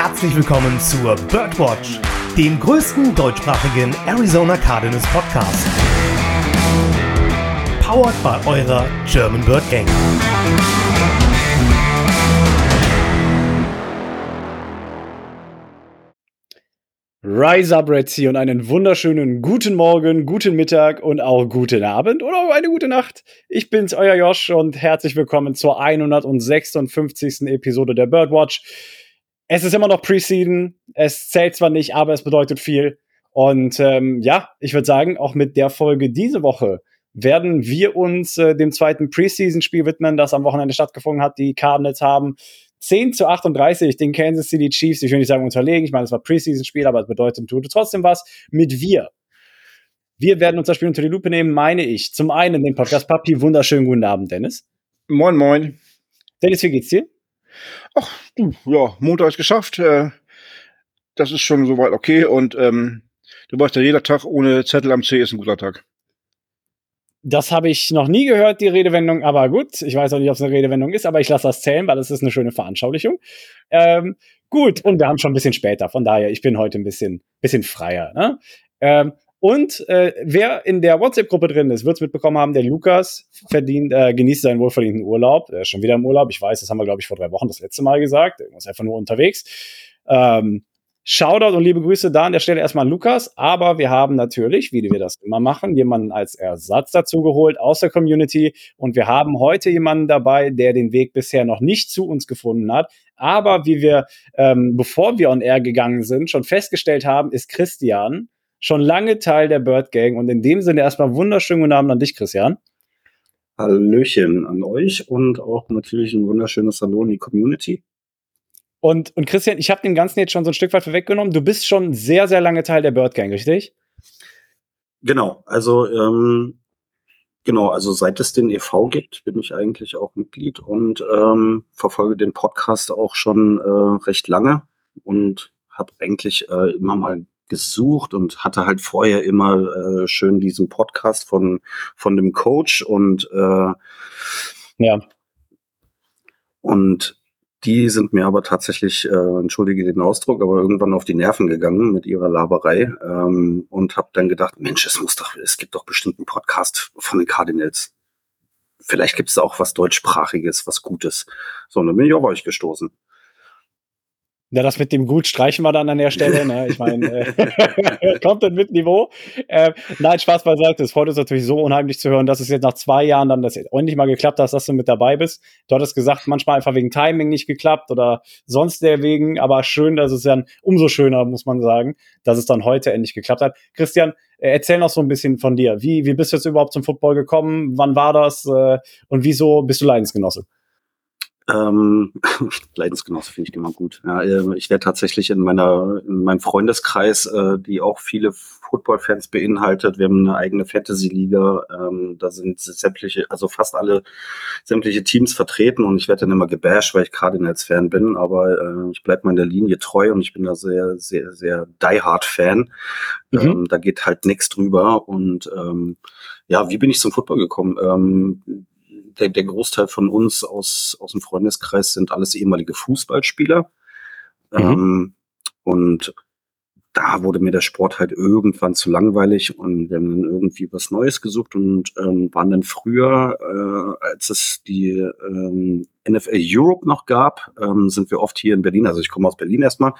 herzlich willkommen zur Birdwatch, dem größten deutschsprachigen Arizona Cardinals Podcast. Powered by eurer German Bird Gang. Rise up, Red Sea, und einen wunderschönen guten Morgen, guten Mittag und auch guten Abend oder eine gute Nacht. Ich bin's, euer Josh, und herzlich willkommen zur 156. Episode der Birdwatch. Es ist immer noch Preseason, es zählt zwar nicht, aber es bedeutet viel. Und ähm, ja, ich würde sagen, auch mit der Folge diese Woche werden wir uns äh, dem zweiten Preseason-Spiel widmen, das am Wochenende stattgefunden hat. Die Cardinals haben 10 zu 38 den Kansas City Chiefs, ich will nicht sagen unterlegen, ich meine, es war Preseason-Spiel, aber es bedeutet tut trotzdem was mit wir. Wir werden uns das Spiel unter die Lupe nehmen, meine ich. Zum einen den Podcast Papi, wunderschönen guten Abend, Dennis. Moin, moin. Dennis, wie geht's dir? Ach, ja, Montag ist geschafft. Äh, das ist schon soweit okay und ähm, du weißt ja, jeder Tag ohne Zettel am C ist ein guter Tag. Das habe ich noch nie gehört, die Redewendung, aber gut, ich weiß auch nicht, ob es eine Redewendung ist, aber ich lasse das zählen, weil es ist eine schöne Veranschaulichung. Ähm, gut, und wir haben schon ein bisschen später, von daher, ich bin heute ein bisschen, bisschen freier. Ne? Ähm, und äh, wer in der WhatsApp-Gruppe drin ist, wird es mitbekommen haben, der Lukas verdient, äh, genießt seinen wohlverdienten Urlaub. Er ist schon wieder im Urlaub. Ich weiß, das haben wir, glaube ich, vor drei Wochen das letzte Mal gesagt. Er ist einfach nur unterwegs. Ähm, Shoutout und liebe Grüße da an der Stelle erstmal an Lukas. Aber wir haben natürlich, wie wir das immer machen, jemanden als Ersatz dazu geholt aus der Community. Und wir haben heute jemanden dabei, der den Weg bisher noch nicht zu uns gefunden hat. Aber wie wir, ähm, bevor wir on air gegangen sind, schon festgestellt haben, ist Christian schon lange Teil der Bird Gang. Und in dem Sinne erstmal wunderschönen guten Abend an dich, Christian. Hallöchen an euch und auch natürlich ein wunderschönes Hallo in die Community. Und, und Christian, ich habe dem Ganzen jetzt schon so ein Stück weit vorweggenommen. Du bist schon sehr, sehr lange Teil der Bird Gang, richtig? Genau, also ähm, genau, also seit es den EV gibt, bin ich eigentlich auch Mitglied und ähm, verfolge den Podcast auch schon äh, recht lange und habe eigentlich äh, immer mal gesucht und hatte halt vorher immer äh, schön diesen Podcast von von dem Coach und äh, ja und die sind mir aber tatsächlich, äh, entschuldige den Ausdruck, aber irgendwann auf die Nerven gegangen mit ihrer Laberei ähm, und habe dann gedacht, Mensch, es muss doch, es gibt doch bestimmt einen Podcast von den Cardinals. Vielleicht gibt es auch was deutschsprachiges, was Gutes. So, und dann bin ich auf euch gestoßen. Ja, das mit dem Gut streichen wir dann an der Stelle. Ne? Ich meine, äh, kommt dann mit Niveau. Äh, nein, Spaß beiseite. Es freut uns natürlich so unheimlich zu hören, dass es jetzt nach zwei Jahren dann das endlich mal geklappt hat, dass du mit dabei bist. Du hattest gesagt, manchmal einfach wegen Timing nicht geklappt oder sonst der wegen. Aber schön, dass es dann umso schöner, muss man sagen, dass es dann heute endlich geklappt hat. Christian, äh, erzähl noch so ein bisschen von dir. Wie, wie bist du jetzt überhaupt zum Football gekommen? Wann war das? Äh, und wieso bist du Leidensgenosse? Ähm, Leidensgenosse finde ich immer gut. Ja, ähm, ich werde tatsächlich in meiner, in meinem Freundeskreis, äh, die auch viele Football-Fans beinhaltet. Wir haben eine eigene Fantasy-Liga. Ähm, da sind sämtliche, also fast alle sämtliche Teams vertreten und ich werde dann immer gebasht, weil ich Cardinals-Fan bin. Aber äh, ich bleibe meiner Linie treu und ich bin da sehr, sehr, sehr die-hard-Fan. Mhm. Ähm, da geht halt nichts drüber. Und ähm, ja, wie bin ich zum Football gekommen? Ähm, der, der Großteil von uns aus, aus dem Freundeskreis sind alles ehemalige Fußballspieler. Mhm. Ähm, und da wurde mir der Sport halt irgendwann zu langweilig und wir haben dann irgendwie was Neues gesucht und ähm, waren dann früher, äh, als es die ähm, NFL Europe noch gab, ähm, sind wir oft hier in Berlin, also ich komme aus Berlin erstmal,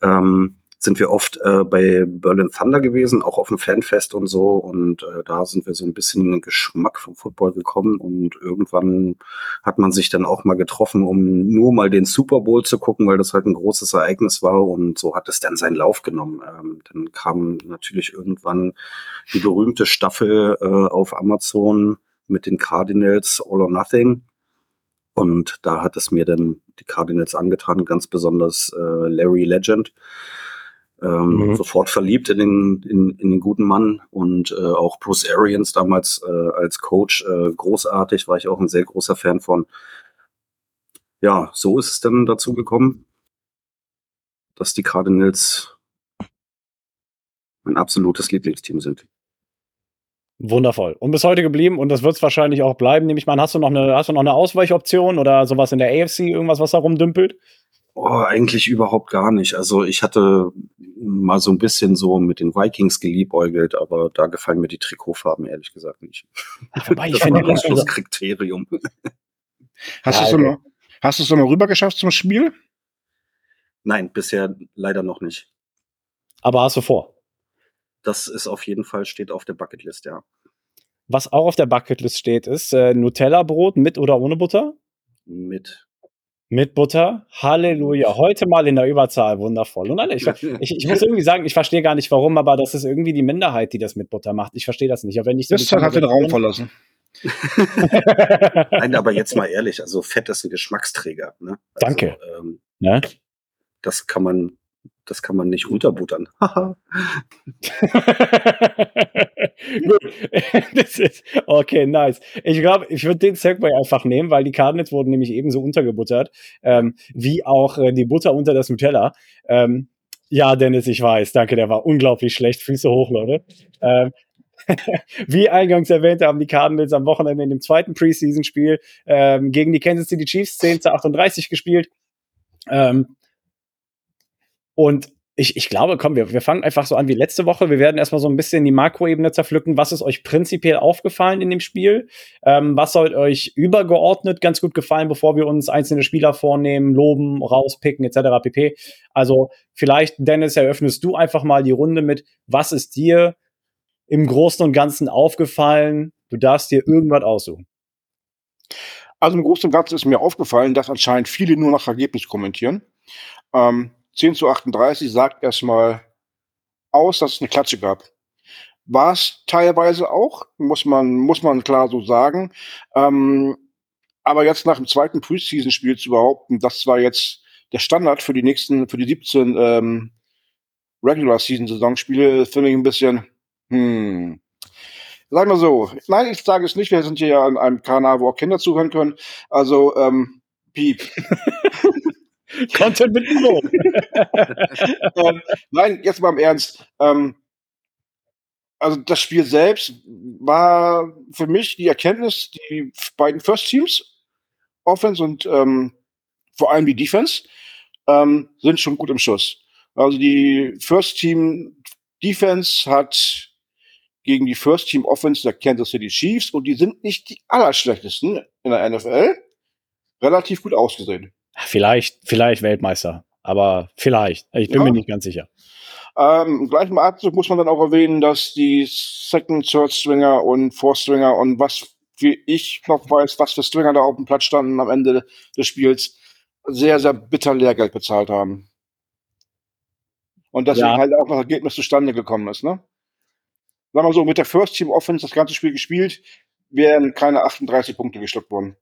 ähm, sind wir oft äh, bei Berlin Thunder gewesen, auch auf dem Fanfest und so. Und äh, da sind wir so ein bisschen in den Geschmack vom Football gekommen. Und irgendwann hat man sich dann auch mal getroffen, um nur mal den Super Bowl zu gucken, weil das halt ein großes Ereignis war. Und so hat es dann seinen Lauf genommen. Ähm, dann kam natürlich irgendwann die berühmte Staffel äh, auf Amazon mit den Cardinals All or Nothing. Und da hat es mir dann die Cardinals angetan, ganz besonders äh, Larry Legend ähm, mhm. sofort verliebt in den, in, in den guten Mann und äh, auch Bruce Arians damals äh, als Coach äh, großartig, war ich auch ein sehr großer Fan von. Ja, so ist es dann dazu gekommen, dass die Cardinals mein absolutes Lieblingsteam sind. Wundervoll. Und bis heute geblieben und das wird es wahrscheinlich auch bleiben, nehme ich mal. Hast du noch eine, hast du noch eine Ausweichoption oder sowas in der AFC, irgendwas, was da rumdümpelt? Oh, eigentlich überhaupt gar nicht. Also ich hatte mal so ein bisschen so mit den Vikings geliebäugelt, aber da gefallen mir die Trikotfarben ehrlich gesagt nicht. Wobei ich das finde, das also, Kriterium. Hast Ja, du es mal, hast du es mal rüber geschafft zum Spiel? Nein, bisher leider noch nicht. aber hast du vor? Das ist auf jeden Fall, steht auf der Bucketlist, ja. Was auch auf der Bucketlist steht, ist äh, Nutella-Brot mit oder ohne Butter? Mit. Mit Butter. Halleluja. Heute mal in der Überzahl. Wundervoll. Und alle, ich, ich, ich muss irgendwie sagen, ich verstehe gar nicht warum, aber das ist irgendwie die Minderheit, die das mit Butter macht. Ich verstehe das nicht. Aber wenn ich so Das hat den Raum verlassen. Nein, aber jetzt mal ehrlich, also Fett ist ein Geschmacksträger. Ne? Also, Danke. Ähm, ne? das kann man, das kann man nicht runterbuttern. Haha. Gut. ist, okay, nice. Ich glaube, ich würde den Segway einfach nehmen, weil die Cardinals wurden nämlich ebenso untergebuttert, ähm, wie auch äh, die Butter unter das Nutella. Ähm, ja, Dennis, ich weiß. Danke, der war unglaublich schlecht. Füße hoch, Leute. Ähm, wie eingangs erwähnt, haben die Cardinals am Wochenende in dem zweiten Preseason-Spiel ähm, gegen die Kansas City Chiefs 10 zu 38 gespielt. Ähm, und ich, ich glaube, komm, wir, wir fangen einfach so an wie letzte Woche. Wir werden erstmal so ein bisschen die Makroebene zerpflücken. Was ist euch prinzipiell aufgefallen in dem Spiel? Ähm, was soll euch übergeordnet ganz gut gefallen, bevor wir uns einzelne Spieler vornehmen, loben, rauspicken, etc. pp. Also vielleicht, Dennis, eröffnest du einfach mal die Runde mit, was ist dir im Großen und Ganzen aufgefallen? Du darfst dir irgendwas aussuchen. Also im Großen und Ganzen ist mir aufgefallen, dass anscheinend viele nur nach Ergebnis kommentieren. Ähm, 10 zu 38 sagt erstmal aus, dass es eine Klatsche gab. War es teilweise auch, muss man, muss man klar so sagen. Ähm, aber jetzt nach dem zweiten Preseason-Spiel zu behaupten, das war jetzt der Standard für die nächsten, für die 17 ähm, Regular-Season-Saisonspiele, finde ich ein bisschen, hm. Sagen wir so, nein, ich sage es nicht, wir sind hier ja an einem Kanal, wo auch Kinder zuhören können. Also, ähm, Piep. Content mit Niveau. ähm, nein, jetzt mal im Ernst. Ähm, also das Spiel selbst war für mich die Erkenntnis, die beiden First Teams, Offense und ähm, vor allem die Defense, ähm, sind schon gut im Schuss. Also die First Team Defense hat gegen die First Team Offense der Kansas City Chiefs und die sind nicht die allerschlechtesten in der NFL, relativ gut ausgesehen. Vielleicht, vielleicht Weltmeister, aber vielleicht. Ich bin Ja. mir nicht ganz sicher. Ähm, Im gleichen Atemzug muss man dann auch erwähnen, dass die Second, Third Stringer und Fourth Stringer und was wie ich noch weiß, was für Stringer da auf dem Platz standen am Ende des Spiels, sehr, sehr bitter Lehrgeld bezahlt haben. Und deswegen Ja. halt auch noch Ergebnis zustande gekommen ist, ne? Sagen wir so, mit der First Team Offense das ganze Spiel gespielt, wären keine 38 Punkte geschluckt worden.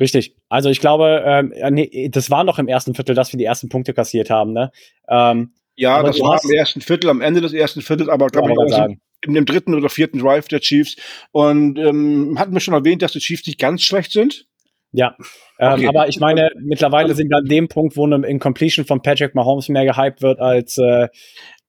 Richtig. Also ich glaube, ähm, ja, nee, das war noch im ersten Viertel, dass wir die ersten Punkte kassiert haben. Ne? Ähm, Ja, das war im ersten Viertel, am Ende des ersten Viertels, aber glaube ich sagen. in dem dritten oder vierten Drive der Chiefs. Und ähm, hatten wir schon erwähnt, dass die Chiefs nicht ganz schlecht sind. Ja, ähm, Okay. aber ich meine, mittlerweile sind wir an dem Punkt, wo eine Incompletion von Patrick Mahomes mehr gehypt wird als äh,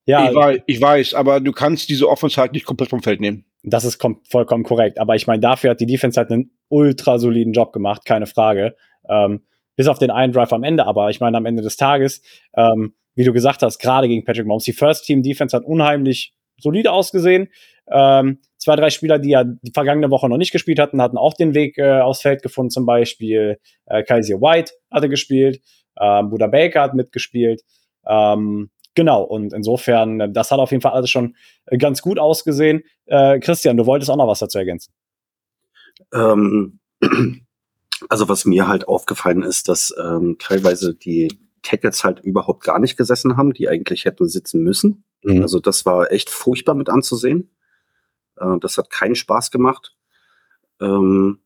ja, Ich, weiß, ich weiß, aber du kannst diese Offense halt nicht komplett vom Feld nehmen. das ist kom vollkommen korrekt. Aber ich meine, dafür hat die Defense halt einen ultra soliden Job gemacht, keine Frage. Ähm, bis auf den einen Drive am Ende, aber ich meine, am Ende des Tages, ähm, wie du gesagt hast, gerade gegen Patrick Mahomes, die First Team Defense hat unheimlich solide ausgesehen. Ähm, zwei, drei Spieler, die ja die vergangene Woche noch nicht gespielt hatten, hatten auch den Weg äh, aufs Feld gefunden. Zum Beispiel äh, Kaiser White hatte gespielt, ähm, Buda Baker hat mitgespielt. Ähm, genau, und insofern, das hat auf jeden Fall alles schon äh, ganz gut ausgesehen. Äh, Christian, du wolltest auch noch was dazu ergänzen. Ähm, also was mir halt aufgefallen ist, dass ähm, teilweise die Tackles halt überhaupt gar nicht gesessen haben, die eigentlich hätten sitzen müssen. Mhm. Also das war echt furchtbar mit anzusehen. Äh, das hat keinen Spaß gemacht. Ähm,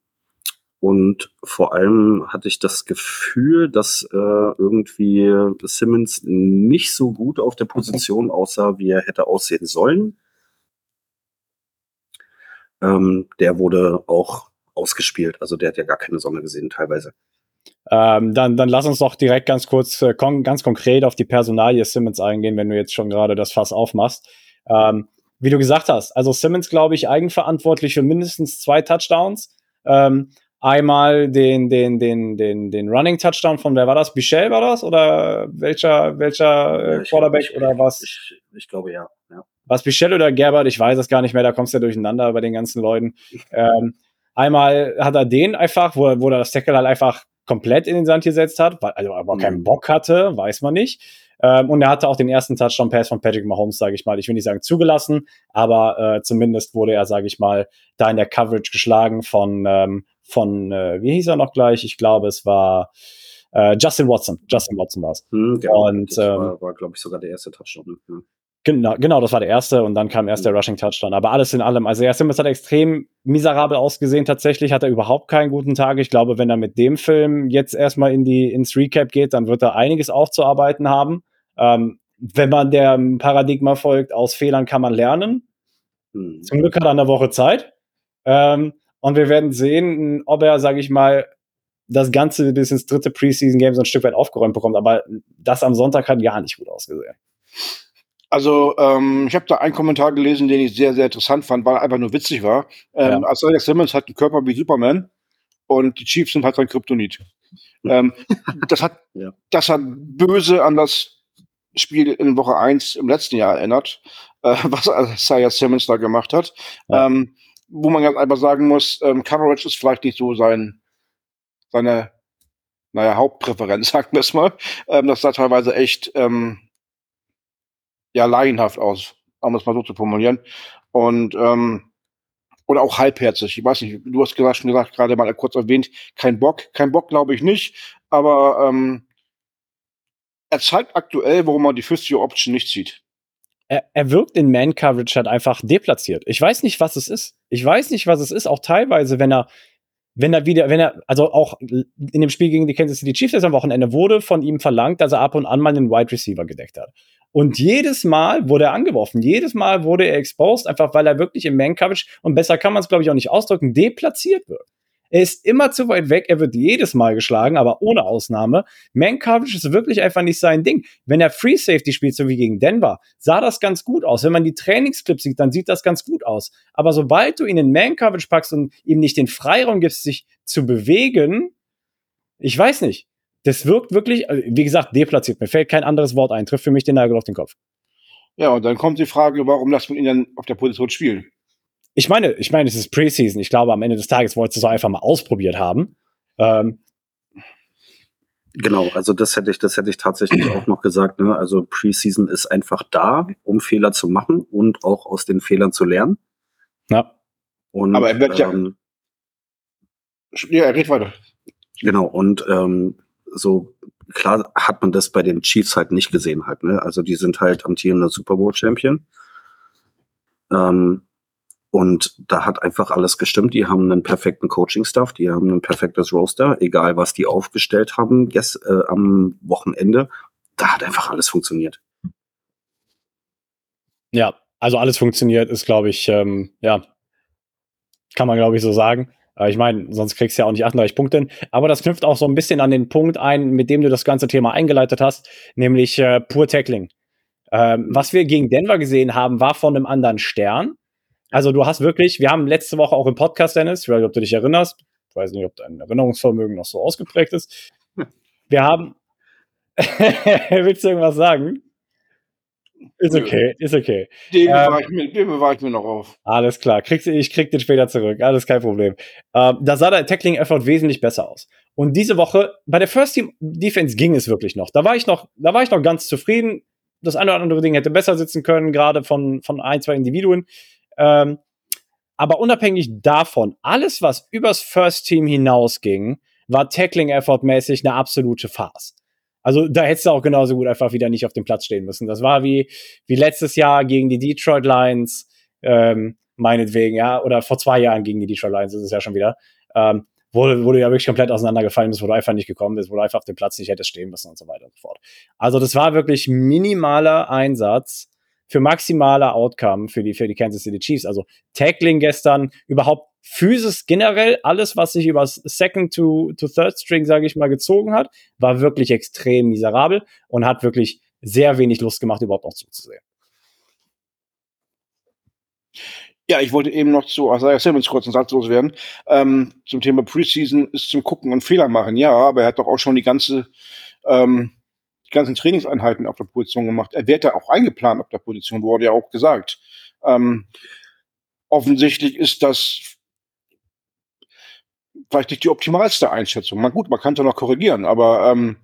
und vor allem hatte ich das Gefühl, dass äh, irgendwie Simmons nicht so gut auf der Position aussah, wie er hätte aussehen sollen. Ähm, der wurde auch ausgespielt. Also der hat ja gar keine Sonne gesehen teilweise. Ähm, dann, dann lass uns doch direkt ganz kurz, äh, kon ganz konkret auf die Personalie Simmons eingehen, wenn du jetzt schon gerade das Fass aufmachst. Ähm, wie du gesagt hast, also Simmons, glaube ich, eigenverantwortlich für mindestens zwei Touchdowns. Ähm, Einmal den, den, den, den, den Running Touchdown von wer war das? Michel war das? Oder welcher, welcher Ja, ich Quarterback ich- oder was? Ich, ich glaube ja. ja. Was Michel oder Gerbert, ich weiß es gar nicht mehr, da kommst du ja durcheinander bei den ganzen Leuten. Ähm, einmal hat er den einfach, wo, er- wo er das Tackle halt einfach komplett in den Sand gesetzt hat, weil, also aber Mhm. keinen Bock hatte, weiß man nicht. Ähm, und er hatte auch den ersten Touchdown-Pass von Patrick Mahomes, sage ich mal. Ich will nicht sagen zugelassen, aber äh, zumindest wurde er, sage ich mal, da in der Coverage geschlagen von, ähm, von äh, wie hieß er noch gleich? Ich glaube, es war äh, Justin Watson. Justin Watson war es. Hm, genau. Und, das ähm, war, war glaube ich, sogar der erste Touchdown. Ja. Genau, genau, das war der erste und dann kam erst der Rushing Touchdown. Aber alles in allem, also er Simmons hat extrem miserabel ausgesehen. Tatsächlich hat er überhaupt keinen guten Tag. Ich glaube, wenn er mit dem Film jetzt erstmal in die ins Recap geht, dann wird er einiges aufzuarbeiten haben. Ähm, wenn man dem Paradigma folgt, aus Fehlern kann man lernen. Hm. Zum Glück hat er eine Woche Zeit. Ähm, und wir werden sehen, ob er, sage ich mal, das Ganze bis ins dritte Preseason-Game so ein Stück weit aufgeräumt bekommt. Aber das am Sonntag hat gar nicht gut ausgesehen. Also, ähm, ich habe da einen Kommentar gelesen, den ich sehr, sehr interessant fand, weil er einfach nur witzig war. Ähm, Ja. Isaiah Simmons hat einen Körper wie Superman und die Chiefs sind halt sein Kryptonit. ähm, das, hat, Ja. das hat böse an das Spiel in Woche 1 im letzten Jahr erinnert, äh, was Isaiah Simmons da gemacht hat. Ja. Ähm, wo man ganz einfach sagen muss, ähm, Coverage ist vielleicht nicht so sein, seine, naja, Hauptpräferenz, sagen wir es mal. Ähm, das sah teilweise echt ähm, ja, laienhaft aus, um es mal so zu formulieren. Und ähm, oder auch halbherzig. Ich weiß nicht, du hast gesagt, schon gesagt, gerade mal kurz erwähnt, kein Bock. Kein Bock glaube ich nicht, aber ähm, er zeigt aktuell, warum man die First Year Option nicht zieht. er, er wirkt in Man-Coverage halt einfach deplatziert. Ich weiß nicht, was es ist. Ich weiß nicht, was es ist. Auch teilweise, wenn er, wenn er wieder, wenn er, also auch in dem Spiel gegen die Kansas City Chiefs am Wochenende wurde von ihm verlangt, dass er ab und an mal einen Wide Receiver gedeckt hat. Und jedes Mal wurde er angeworfen. Jedes Mal wurde er exposed, einfach weil er wirklich im Man-Coverage, und besser kann man es, glaube ich, auch nicht ausdrücken, deplatziert wird. Er ist immer zu weit weg, er wird jedes Mal geschlagen, aber ohne Ausnahme. Man-Coverage ist wirklich einfach nicht sein Ding. Wenn er Free Safety spielt, so wie gegen Denver, sah das ganz gut aus. Wenn man die Trainingsclips sieht, dann sieht das ganz gut aus. Aber sobald du ihn in Man-Coverage packst und ihm nicht den Freiraum gibst, sich zu bewegen, ich weiß nicht. Das wirkt wirklich, also, wie gesagt, deplatziert. Mir fällt kein anderes Wort ein. Trifft für mich den Nagel auf den Kopf. Ja, und dann kommt die Frage, warum lässt man ihn dann auf der Position spielen? Ich meine, ich meine, es ist Preseason. Ich glaube, am Ende des Tages wolltest du es einfach mal ausprobiert haben. Ähm, Genau, also das hätte ich, das hätte ich tatsächlich auch noch gesagt. Ne? Also Preseason ist einfach da, um Fehler zu machen und auch aus den Fehlern zu lernen. ja. Und, Aber er wird ja- ähm, Ja, er redet weiter. Genau, und ähm, so klar hat man das bei den Chiefs halt nicht gesehen halt, ne? Also die sind halt amtierender Super Bowl Champion. Ähm, und da hat einfach alles gestimmt. Die haben einen perfekten Coaching-Staff, die haben ein perfektes Roster, egal was die aufgestellt haben yes, äh, am Wochenende. Da hat einfach alles funktioniert. Ja, also alles funktioniert, ist, glaube ich, ähm, ja, kann man, glaube ich, so sagen. Äh, ich meine, sonst kriegst du ja auch nicht 38 Punkte hin. Aber das knüpft auch so ein bisschen an den Punkt ein, mit dem du das ganze Thema eingeleitet hast, nämlich äh, pur Tackling. Ähm, was wir gegen Denver gesehen haben, war von einem anderen Stern. Also du hast wirklich, wir haben letzte Woche auch im Podcast, Dennis, ich weiß nicht, ob du dich erinnerst, ich weiß nicht, ob dein Erinnerungsvermögen noch so ausgeprägt ist. Wir haben, willst du irgendwas sagen? Ist okay, ist okay. Den Ähm, bewahre ich, mir- den bewahre ich mir noch auf. Alles klar, kriegst, ich krieg den später zurück, alles kein Problem. Ähm, da sah der Tackling-Effort wesentlich besser aus. Und diese Woche, bei der First Team Defense ging es wirklich noch. Da war ich noch, da war ich noch ganz zufrieden. Das eine oder andere Ding hätte besser sitzen können, gerade von, von ein, zwei Individuen. Ähm, aber unabhängig davon, alles, was übers First Team hinausging, war Tackling-Effort-mäßig eine absolute Farce. Also da hättest du auch genauso gut einfach wieder nicht auf dem Platz stehen müssen. Das war wie, wie letztes Jahr gegen die Detroit Lions, ähm, meinetwegen, ja, oder vor zwei Jahren gegen die Detroit Lions ist es ja schon wieder, ähm, wo, wo du ja wirklich komplett auseinandergefallen bist, wo du einfach nicht gekommen bist, wo du einfach auf dem Platz nicht hättest stehen müssen und so weiter und so fort. Also das war wirklich minimaler Einsatz für maximaler Outcome für die, für die Kansas City Chiefs. Also Tackling gestern, überhaupt Physis generell, alles, was sich über Second to, to Third String, sage ich mal, gezogen hat, war wirklich extrem miserabel und hat wirklich sehr wenig Lust gemacht, überhaupt noch zuzusehen. Ja, ich wollte eben noch zu Isaiah Simmons kurz einen Satz loswerden. Ähm, zum Thema Preseason ist zum Gucken und Fehler machen. Ja, aber er hat doch auch schon die ganze, ähm, ganzen Trainingseinheiten auf der Position gemacht. Er wird ja auch eingeplant auf der Position, wurde ja auch gesagt. Ähm, offensichtlich ist das vielleicht nicht die optimalste Einschätzung. Man gut, man kann es ja noch korrigieren, aber ähm,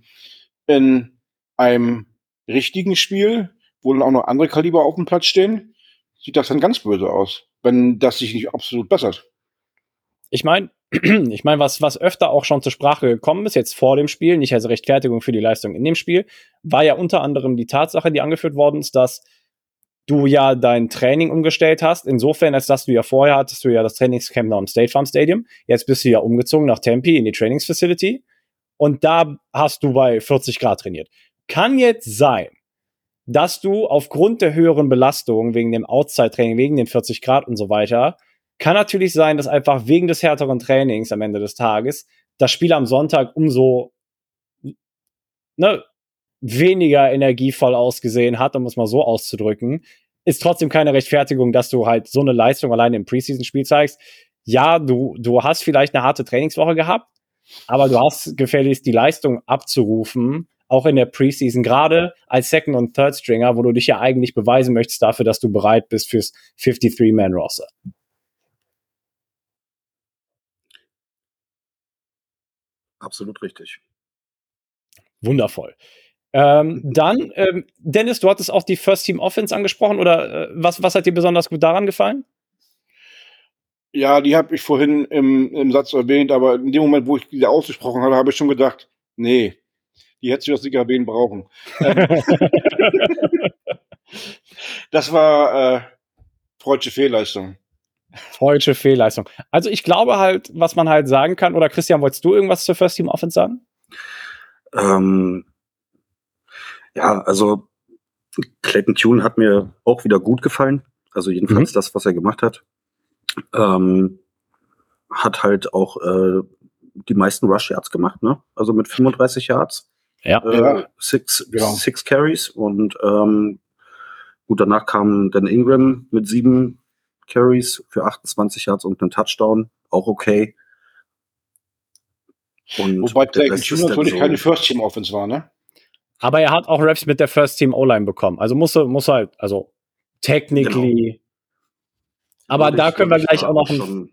in einem richtigen Spiel, wo dann auch noch andere Kaliber auf dem Platz stehen, sieht das dann ganz böse aus, wenn das sich nicht absolut bessert. Ich meine, ich meine, was, was öfter auch schon zur Sprache gekommen ist, jetzt vor dem Spiel, nicht als Rechtfertigung für die Leistung in dem Spiel, war ja unter anderem die Tatsache, die angeführt worden ist, dass du ja dein Training umgestellt hast. Insofern, als dass du ja vorher hattest du ja das Trainingscamp noch im State Farm Stadium. Jetzt bist du ja umgezogen nach Tempe in die Trainingsfacility. Und da hast du bei 40 Grad trainiert. Kann jetzt sein, dass du aufgrund der höheren Belastung wegen dem Outside-Training, wegen den 40 Grad und so weiter, kann natürlich sein, dass einfach wegen des härteren Trainings am Ende des Tages das Spiel am Sonntag umso ne, weniger energievoll ausgesehen hat, um es mal so auszudrücken. Ist trotzdem keine Rechtfertigung, dass du halt so eine Leistung alleine im Preseason-Spiel zeigst. Ja, du, du hast vielleicht eine harte Trainingswoche gehabt, aber du hast gefälligst die Leistung abzurufen, auch in der Preseason, gerade als Second- und Third-Stringer, wo du dich ja eigentlich beweisen möchtest dafür, dass du bereit bist fürs 53-Man-Roster. Absolut richtig. Wundervoll. Ähm, dann, ähm, Dennis, du hattest auch die First Team Offense angesprochen, oder äh, was, was hat dir besonders gut daran gefallen? Ja, die habe ich vorhin im, im Satz erwähnt, aber in dem Moment, wo ich die ausgesprochen habe, habe ich schon gedacht, nee, die hätte das nicht erwähnen brauchen. Ähm, das war äh, freudsche Fehlleistung. Freudsche Fehlleistung. Also ich glaube halt, was man halt sagen kann, oder Christian, wolltest du irgendwas zur First Team Offense sagen? Ähm, ja, also Clayton Tune hat mir auch wieder gut gefallen. Also jedenfalls mhm. das, was er gemacht hat. Ähm, hat halt auch äh, die meisten Rush Yards gemacht, ne? Also mit 35 Yards. Ja. Äh. Six, ja. six Carries und ähm, gut, danach kam dann Ingram mit sieben Carries für 28 Yards und einen Touchdown. Auch okay. Und Wobei Clayton Tune natürlich so keine First Team Offense war, ne? Aber er hat auch Raps mit der First Team O-Line bekommen. Also muss er, muss halt, also technically. Genau. Aber da können wir gleich auch noch ein,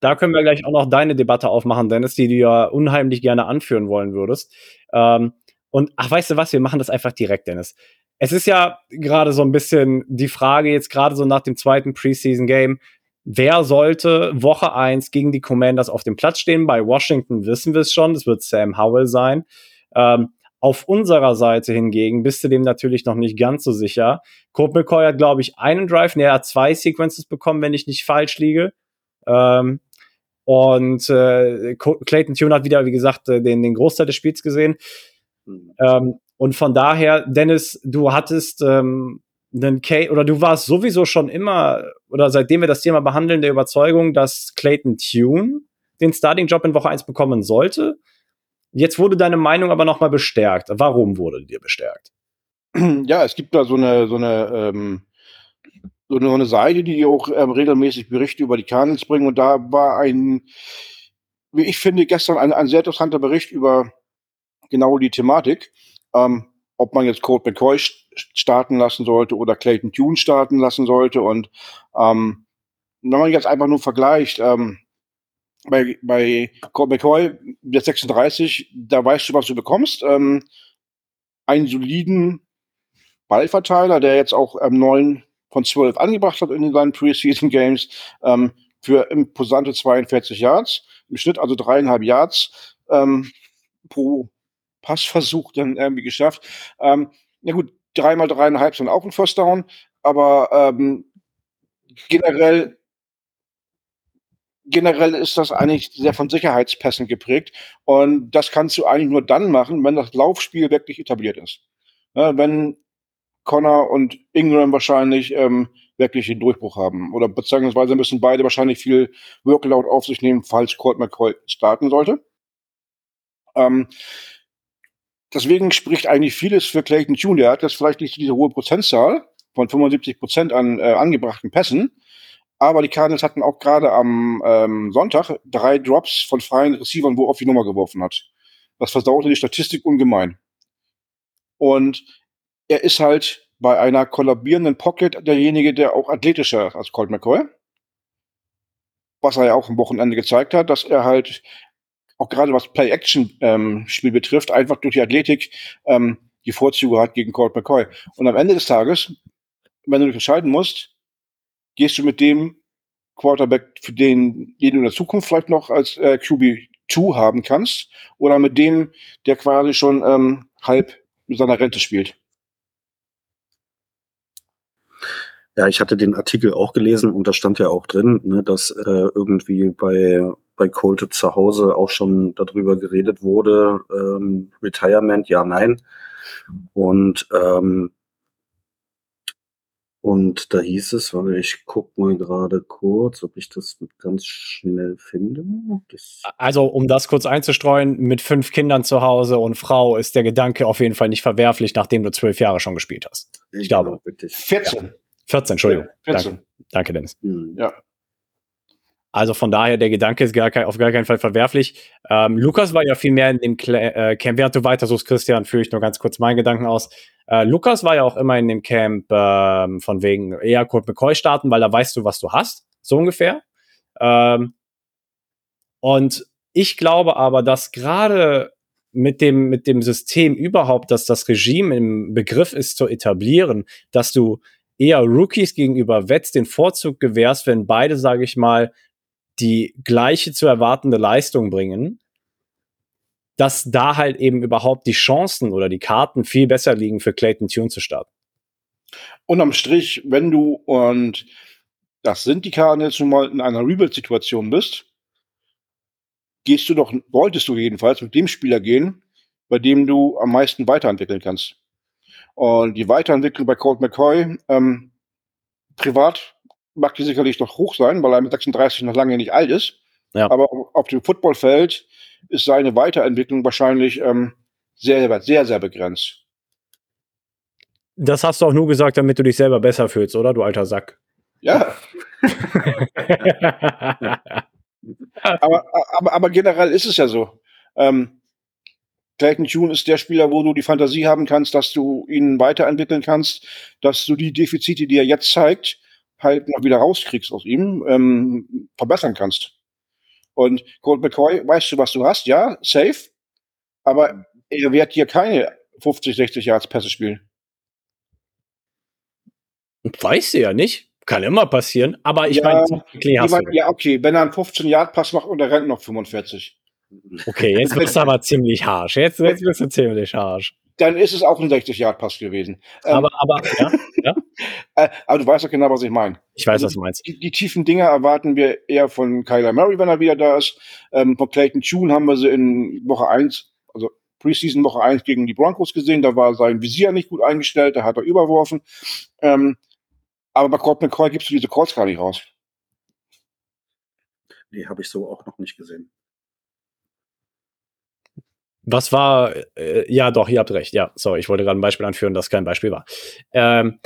da können wir gleich auch noch deine Debatte aufmachen, Dennis, die du ja unheimlich gerne anführen wollen würdest. Ähm, und ach, weißt du was, wir machen das einfach direkt, Dennis. Es ist ja gerade so ein bisschen die Frage, jetzt gerade so nach dem zweiten Preseason-Game, wer sollte Woche 1 gegen die Commanders auf dem Platz stehen? Bei Washington wissen wir es schon, es wird Sam Howell sein. Ähm, auf unserer Seite hingegen bist du dem natürlich noch nicht ganz so sicher. Colt McCoy hat, glaube ich, einen Drive, ne, er hat zwei Sequences bekommen, wenn ich nicht falsch liege. Ähm, und äh, Clayton Tune hat wieder, wie gesagt, äh, den, den Großteil des Spiels gesehen. Ähm, und von daher, Dennis, du hattest ähm, einen K oder du warst sowieso schon immer, oder seitdem wir das Thema behandeln, der Überzeugung, dass Clayton Tune den Starting-Job in Woche 1 bekommen sollte. Jetzt wurde deine Meinung aber nochmal bestärkt. Warum wurde dir bestärkt? Ja, es gibt da so eine, so eine ähm, so eine Seite, die auch ähm, regelmäßig Berichte über die Cardinals bringen. Und da war ein, wie ich finde, gestern ein, ein sehr interessanter Bericht über genau die Thematik. Ähm, ob man jetzt Colt McCoy starten lassen sollte oder Clayton Tune starten lassen sollte. Und ähm, wenn man jetzt einfach nur vergleicht, ähm, bei, bei Colt McCoy, der 36, da weißt du, was du bekommst. Ähm, einen soliden Ballverteiler, der jetzt auch ähm, neun von 12 angebracht hat in seinen Preseason Games ähm, für imposante 42 Yards, im Schnitt also dreieinhalb Yards ähm, pro Passversuch dann irgendwie geschafft. Ähm, na gut, dreimal dreieinhalb sind auch ein First Down, aber ähm, generell generell ist das eigentlich sehr von Sicherheitspässen geprägt und das kannst du eigentlich nur dann machen, wenn das Laufspiel wirklich etabliert ist. Ja, wenn Connor und Ingram wahrscheinlich ähm, wirklich den Durchbruch haben. Oder beziehungsweise müssen beide wahrscheinlich viel Workload auf sich nehmen, falls Colt McCoy starten sollte. Ähm, deswegen spricht eigentlich vieles für Clayton. Der hat jetzt vielleicht nicht diese hohe Prozentzahl von 75 Prozent an äh, angebrachten Pässen, Aber die Cardinals hatten auch gerade am ähm, Sonntag drei Drops von freien Receivern, wo er auf die Nummer geworfen hat. Das versaute die Statistik ungemein. Und er ist halt bei einer kollabierenden Pocket derjenige, der auch athletischer als Colt McCoy. Was er ja auch am Wochenende gezeigt hat, dass er halt auch gerade was Play-Action-Spiel ähm, betrifft, einfach durch die Athletik ähm, die Vorzüge hat gegen Colt McCoy. Und am Ende des Tages, wenn du dich entscheiden musst, gehst du mit dem Quarterback, für den, den du in der Zukunft vielleicht noch als äh, QB2 haben kannst, oder mit dem, der quasi schon ähm, halb mit seiner Rente spielt. Ja, ich hatte den Artikel auch gelesen und da stand ja auch drin, ne, dass äh, irgendwie bei, bei Colt zu Hause auch schon darüber geredet wurde, ähm, Retirement, ja, nein. Und ähm, und da hieß es, warte, ich guck mal gerade kurz, ob ich das ganz schnell finde. Das also, um das kurz einzustreuen, mit fünf Kindern zu Hause und Frau ist der Gedanke auf jeden Fall nicht verwerflich, nachdem du zwölf Jahre schon gespielt hast. Ich genau, glaube. 14. Ja. 14, Entschuldigung. Ja, 14. Danke, Danke Dennis. Hm, ja. Also von daher, der Gedanke ist gar kein, auf gar keinen Fall verwerflich. Ähm, Lukas war ja viel mehr in dem Cl äh, Camp. Während du weiter suchst, Christian, führe ich nur ganz kurz meinen Gedanken aus. Äh, Lukas war ja auch immer in dem Camp ähm, von wegen eher Colt McCoy starten, weil da weißt du, was du hast. So ungefähr. Ähm, und ich glaube aber, dass gerade mit dem, mit dem System überhaupt, dass das Regime im Begriff ist zu etablieren, dass du eher Rookies gegenüber Vets den Vorzug gewährst, wenn beide, sage ich mal, die gleiche zu erwartende Leistung bringen, dass da halt eben überhaupt die Chancen oder die Karten viel besser liegen für Clayton Tune zu starten. Unterm Strich, wenn du, und das sind die Karten jetzt nun mal in einer Rebuild-Situation bist, gehst du doch, wolltest du jedenfalls mit dem Spieler gehen, bei dem du am meisten weiterentwickeln kannst. Und die Weiterentwicklung bei Colt McCoy, ähm, privat mag die sicherlich noch hoch sein, weil er mit 36 noch lange nicht alt ist. Ja. Aber auf dem Footballfeld ist seine Weiterentwicklung wahrscheinlich ähm, sehr, sehr, sehr begrenzt. Das hast du auch nur gesagt, damit du dich selber besser fühlst, oder, du alter Sack? Ja. aber, aber, aber generell ist es ja so. Ähm, Clayton Tune ist der Spieler, wo du die Fantasie haben kannst, dass du ihn weiterentwickeln kannst, dass du die Defizite, die er jetzt zeigt, halt noch wieder rauskriegst aus ihm, ähm, verbessern kannst. Und Colt McCoy, weißt du, was du hast? Ja, safe. Aber er wird hier keine 50, 60 Yards Pässe spielen. Weiß sie ja nicht. Kann immer passieren. Aber ich ja, meine, okay, ja, okay. Wenn er einen 15 Yard Pass macht und er rennt noch 45. Okay, jetzt bist du aber ziemlich harsch. Jetzt, jetzt bist du ziemlich harsch dann ist es auch ein 60-Yard-Pass gewesen. Ähm, aber, aber, ja, ja. Äh, aber du weißt doch genau, was ich meine. Ich weiß, also, was du meinst. Die, die, tiefen Dinge erwarten wir eher von Kyler Murray, wenn er wieder da ist. Ähm, von Clayton Tune haben wir sie in Woche 1, also Preseason Woche 1 gegen die Broncos gesehen. Da war sein Visier nicht gut eingestellt, da hat er überworfen. Ähm, aber bei Colt McCoy gibst du diese Calls gar nicht raus. Nee, habe ich so auch noch nicht gesehen. Was war, äh, ja doch, ihr habt recht, ja, sorry, ich wollte gerade ein Beispiel anführen, das kein Beispiel war. Ähm,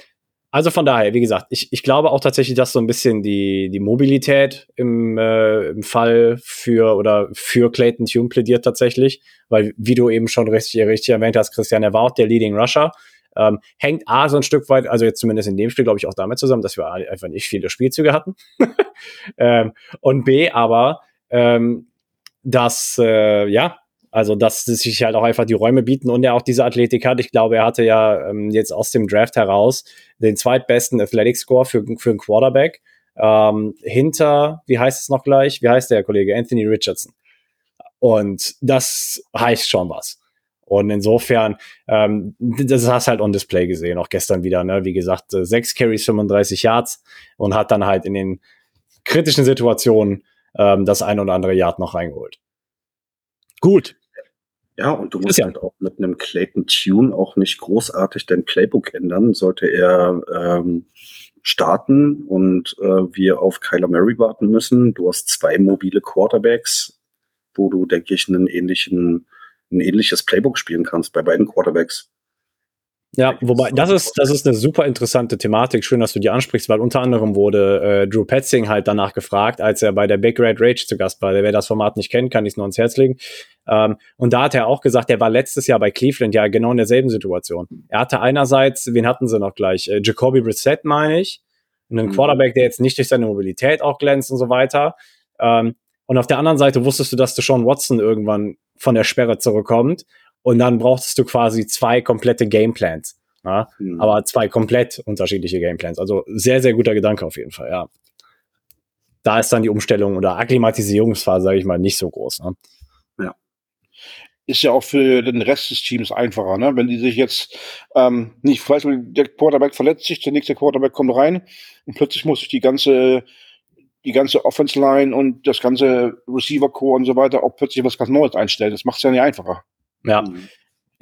also von daher, wie gesagt, ich, ich glaube auch tatsächlich, dass so ein bisschen die, die Mobilität im, äh, im Fall für oder für Clayton Tune plädiert tatsächlich, weil wie du eben schon richtig, richtig erwähnt hast, Christian, er war auch der Leading Rusher. Ähm, hängt A so ein Stück weit, also jetzt zumindest in dem Spiel, glaube ich, auch damit zusammen, dass wir einfach nicht viele Spielzüge hatten. ähm, und B, aber ähm, dass äh, ja, also, dass sich halt auch einfach die Räume bieten und er auch diese Athletik hat. Ich glaube, er hatte ja ähm, jetzt aus dem Draft heraus den zweitbesten Athletic Score für, für einen Quarterback. Ähm, hinter, wie heißt es noch gleich? Wie heißt der Kollege? Anthony Richardson. Und das heißt schon was. Und insofern, ähm, das hast halt on Display gesehen, auch gestern wieder, ne? Wie gesagt, äh, sechs Carries, 35 Yards und hat dann halt in den kritischen Situationen ähm, das ein oder andere Yard noch reingeholt. Gut, ja, und du musst ja. halt auch mit einem Clayton Tune auch nicht großartig dein Playbook ändern. Sollte er ähm, starten und äh, wir auf Kyler Murray warten müssen. Du hast zwei mobile Quarterbacks, wo du, denke ich, einen ähnlichen, ein ähnliches Playbook spielen kannst bei beiden Quarterbacks. Ja, wobei, das ist, das ist eine super interessante Thematik. Schön, dass du die ansprichst, weil unter anderem wurde äh, Drew Petzing halt danach gefragt, als er bei der Big Red Rage zu Gast war. Wer das Format nicht kennt, kann ich es nur ans Herz legen. Ähm, und da hat er auch gesagt, er war letztes Jahr bei Cleveland ja genau in derselben Situation. Er hatte einerseits, wen hatten sie noch gleich? Äh, Jacoby Brissett, meine ich. Einen mhm. Quarterback, der jetzt nicht durch seine Mobilität auch glänzt und so weiter. Ähm, und auf der anderen Seite wusstest du, dass Deshaun Watson irgendwann von der Sperre zurückkommt. Und dann brauchtest du quasi zwei komplette Gameplans. Ja? Mhm. Aber zwei komplett unterschiedliche Gameplans. Also sehr, sehr guter Gedanke auf jeden Fall, ja. Da ist dann die Umstellung oder Akklimatisierungsphase, sage ich mal, nicht so groß. Ne? Ja. Ist ja auch für den Rest des Teams einfacher, ne? Wenn die sich jetzt ähm, nicht, vielleicht der Quarterback verletzt sich, der nächste Quarterback kommt rein und plötzlich muss sich die ganze die ganze Offense Line und das ganze Receiver Core und so weiter auch plötzlich was ganz Neues einstellen. Das macht es ja nicht einfacher. Ja. Mhm.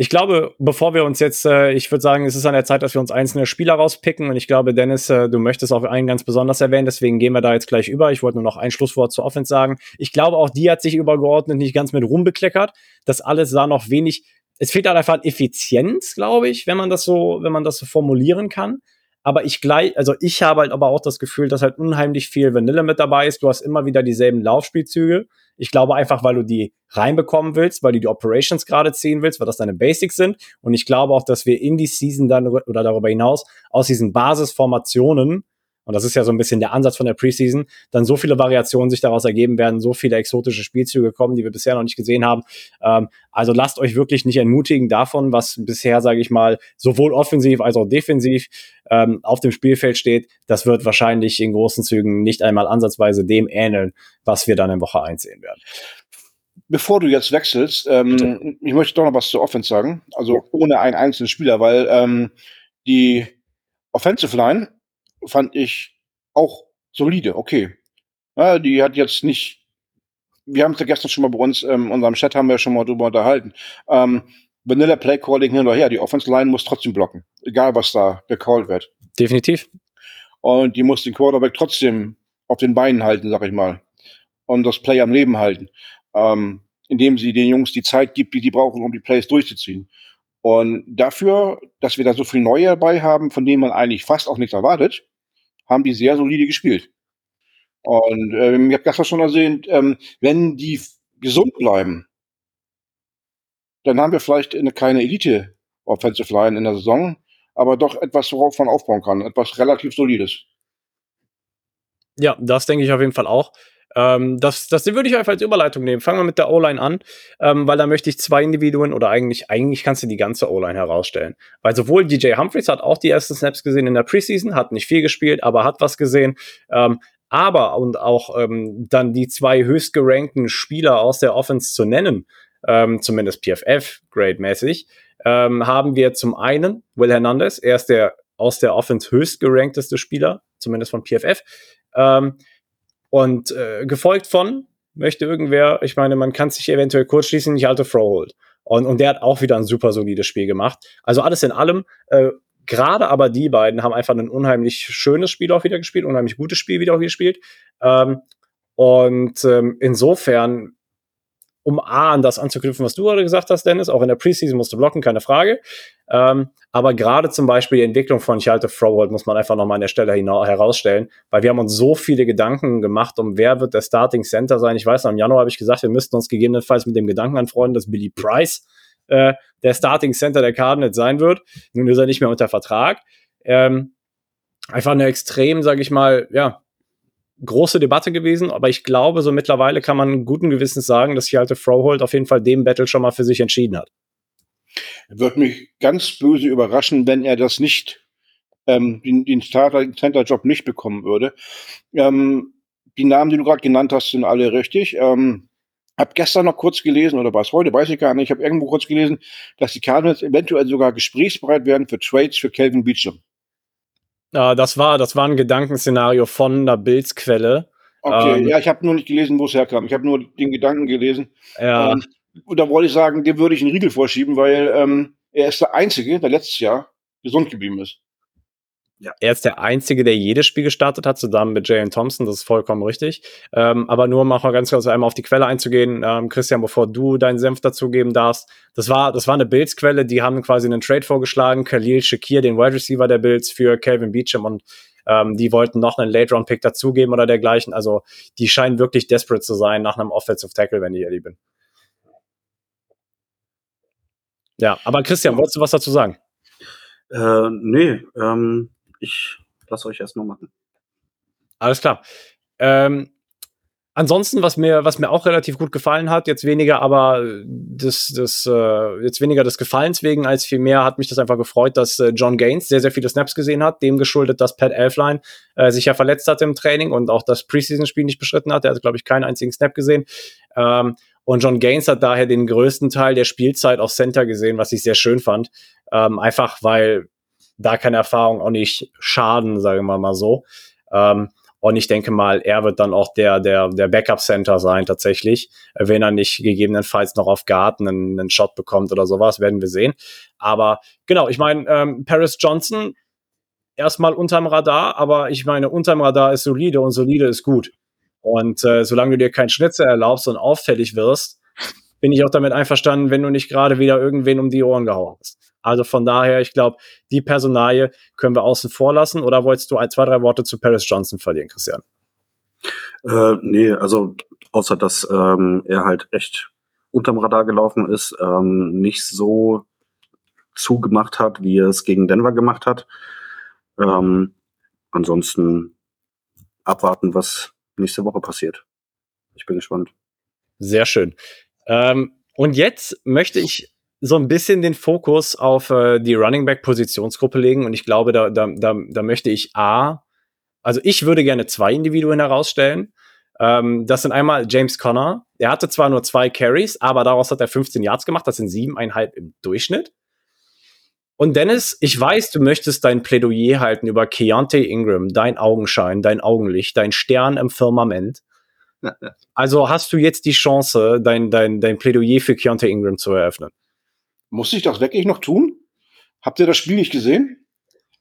Ich glaube, bevor wir uns jetzt, äh, ich würde sagen, es ist an der Zeit, dass wir uns einzelne Spieler rauspicken. Und ich glaube, Dennis, äh, du möchtest auch einen ganz besonders erwähnen, deswegen gehen wir da jetzt gleich über. Ich wollte nur noch ein Schlusswort zur Offense sagen. Ich glaube, auch die hat sich übergeordnet nicht ganz mit Ruhm bekleckert. Das alles sah noch wenig. Es fehlt halt einfach Effizienz, glaube ich, wenn man das so, wenn man das so formulieren kann. Aber ich gleich, also ich habe halt aber auch das Gefühl, dass halt unheimlich viel Vanille mit dabei ist. Du hast immer wieder dieselben Laufspielzüge. Ich glaube einfach, weil du die reinbekommen willst, weil du die Operations gerade ziehen willst, weil das deine Basics sind. Und ich glaube auch, dass wir in die Season dann oder darüber hinaus aus diesen Basisformationen und das ist ja so ein bisschen der Ansatz von der Preseason, dann so viele Variationen sich daraus ergeben werden, so viele exotische Spielzüge kommen, die wir bisher noch nicht gesehen haben. Ähm, also lasst euch wirklich nicht entmutigen davon, was bisher, sage ich mal, sowohl offensiv als auch defensiv ähm, auf dem Spielfeld steht. Das wird wahrscheinlich in großen Zügen nicht einmal ansatzweise dem ähneln, was wir dann in Woche 1 sehen werden. Bevor du jetzt wechselst, ähm, ich möchte doch noch was zur Offense sagen, also ohne einen einzelnen Spieler, weil ähm, die Offensive Line fand ich auch solide, okay. Ja, die hat jetzt nicht, wir haben es ja gestern schon mal bei uns, ähm, in unserem Chat haben wir schon mal drüber unterhalten. Ähm, Vanilla Play Calling hin oder her, die Offense Line muss trotzdem blocken, egal was da gecallt wird. Definitiv. Und die muss den Quarterback trotzdem auf den Beinen halten, sag ich mal. Und das Play am Leben halten. Ähm, indem sie den Jungs die Zeit gibt, die die brauchen, um die Plays durchzuziehen. Und dafür, dass wir da so viel Neue dabei haben, von denen man eigentlich fast auch nichts erwartet, haben die sehr solide gespielt. Und ähm, ich habe gestern schon erwähnt, ähm, wenn die gesund bleiben, dann haben wir vielleicht eine keine Elite Offensive Line in der Saison, aber doch etwas, worauf man aufbauen kann, etwas relativ solides. Ja, das denke ich auf jeden Fall auch. Ähm, das, das würde ich einfach als Überleitung nehmen. Fangen wir mit der O-Line an, ähm, weil da möchte ich zwei Individuen oder eigentlich, eigentlich kannst du die ganze O-Line herausstellen. Weil sowohl DJ Humphreys hat auch die ersten Snaps gesehen in der Preseason, hat nicht viel gespielt, aber hat was gesehen. Ähm, aber und auch ähm, dann die zwei höchst gerankten Spieler aus der Offense zu nennen, ähm, zumindest PFF-Grade-mäßig, ähm, haben wir zum einen Will Hernandez, er ist der aus der Offense höchst gerankteste Spieler, zumindest von PFF. Ähm, und äh, gefolgt von, möchte irgendwer, ich meine, man kann sich eventuell kurz schließen, ich halte Frohold. Und, und der hat auch wieder ein super solides Spiel gemacht. Also alles in allem, äh, gerade aber die beiden haben einfach ein unheimlich schönes Spiel auch wieder gespielt, unheimlich gutes Spiel wieder auch gespielt. Ähm, und ähm, insofern um A an das anzuknüpfen, was du gerade gesagt hast, Dennis. Auch in der Preseason musst du blocken, keine Frage. Ähm, aber gerade zum Beispiel die Entwicklung von Ich halte Frohold muss man einfach nochmal an der Stelle herausstellen, weil wir haben uns so viele Gedanken gemacht, um wer wird der Starting Center sein. Ich weiß noch, im Januar habe ich gesagt, wir müssten uns gegebenenfalls mit dem Gedanken anfreunden, dass Billy Price äh, der Starting Center der Cardinals sein wird. Nun ist er nicht mehr unter Vertrag. Ähm, einfach eine extrem, sage ich mal, ja, große Debatte gewesen, aber ich glaube, so mittlerweile kann man guten Gewissens sagen, dass hier alte Froholt auf jeden Fall dem Battle schon mal für sich entschieden hat. Wird mich ganz böse überraschen, wenn er das nicht, ähm, den, den Starter-Center-Job nicht bekommen würde. Ähm, die Namen, die du gerade genannt hast, sind alle richtig. Ähm, hab gestern noch kurz gelesen, oder war es heute, weiß ich gar nicht, ich habe irgendwo kurz gelesen, dass die Cardinals eventuell sogar gesprächsbereit werden für Trades für Calvin Beecham. Uh, das war, das war ein Gedankenszenario von der Bildsquelle. Okay, ähm, ja, ich habe nur nicht gelesen, wo es herkam. Ich habe nur den Gedanken gelesen. Ja. Ähm, und da wollte ich sagen, dem würde ich einen Riegel vorschieben, weil ähm, er ist der Einzige, der letztes Jahr gesund geblieben ist. Ja. Er ist der Einzige, der jedes Spiel gestartet hat, zusammen mit Jalen Thompson, das ist vollkommen richtig. Ähm, aber nur um mal ganz kurz einmal auf die Quelle einzugehen, ähm, Christian, bevor du deinen Senf dazugeben darfst, das war, das war eine Bills-Quelle, die haben quasi einen Trade vorgeschlagen, Khalil Shakir, den Wide Receiver der Bills, für Calvin Beecham und ähm, die wollten noch einen Late-Round-Pick dazugeben oder dergleichen. Also die scheinen wirklich desperate zu sein nach einem Offensive Tackle, wenn ich ehrlich bin. Ja, aber Christian, wolltest du was dazu sagen? Äh, nee, ähm, ich lasse euch erst mal machen. Alles klar. Ähm, ansonsten, was mir, was mir auch relativ gut gefallen hat, jetzt weniger, aber das, das, äh, jetzt weniger des Gefallens wegen als vielmehr hat mich das einfach gefreut, dass äh, John Gaines sehr, sehr viele Snaps gesehen hat, dem geschuldet, dass Pat Elfline äh, sich ja verletzt hat im Training und auch das Preseason-Spiel nicht beschritten hat. Er hat, glaube ich, keinen einzigen Snap gesehen. Ähm, und John Gaines hat daher den größten Teil der Spielzeit auf Center gesehen, was ich sehr schön fand. Ähm, einfach weil da keine Erfahrung auch nicht schaden, sagen wir mal so. Ähm, und ich denke mal, er wird dann auch der, der, der Backup-Center sein, tatsächlich. Wenn er nicht gegebenenfalls noch auf Garten einen, einen Shot bekommt oder sowas, werden wir sehen. Aber genau, ich meine, ähm, Paris Johnson erstmal unterm Radar, aber ich meine, unterm Radar ist solide und solide ist gut. Und äh, solange du dir keinen Schnitzer erlaubst und auffällig wirst, bin ich auch damit einverstanden, wenn du nicht gerade wieder irgendwen um die Ohren gehauen hast. Also von daher, ich glaube, die Personalie können wir außen vor lassen. Oder wolltest du ein, zwei, drei Worte zu Paris Johnson verlieren, Christian? Äh, nee, also außer dass ähm, er halt echt unterm Radar gelaufen ist, ähm, nicht so zugemacht hat, wie er es gegen Denver gemacht hat. Ähm, ansonsten abwarten, was nächste Woche passiert. Ich bin gespannt. Sehr schön. Ähm, und jetzt möchte ich so ein bisschen den Fokus auf äh, die Running Back Positionsgruppe legen und ich glaube, da, da, da, da möchte ich A, also ich würde gerne zwei Individuen herausstellen. Ähm, das sind einmal James Conner. Er hatte zwar nur zwei Carries, aber daraus hat er 15 Yards gemacht. Das sind siebeneinhalb im Durchschnitt. Und Dennis, ich weiß, du möchtest dein Plädoyer halten über Keontae Ingram, dein Augenschein, dein Augenlicht, dein Stern im Firmament. Also hast du jetzt die Chance, dein, dein, dein Plädoyer für Keontae Ingram zu eröffnen. Muss ich das wirklich noch tun? Habt ihr das Spiel nicht gesehen?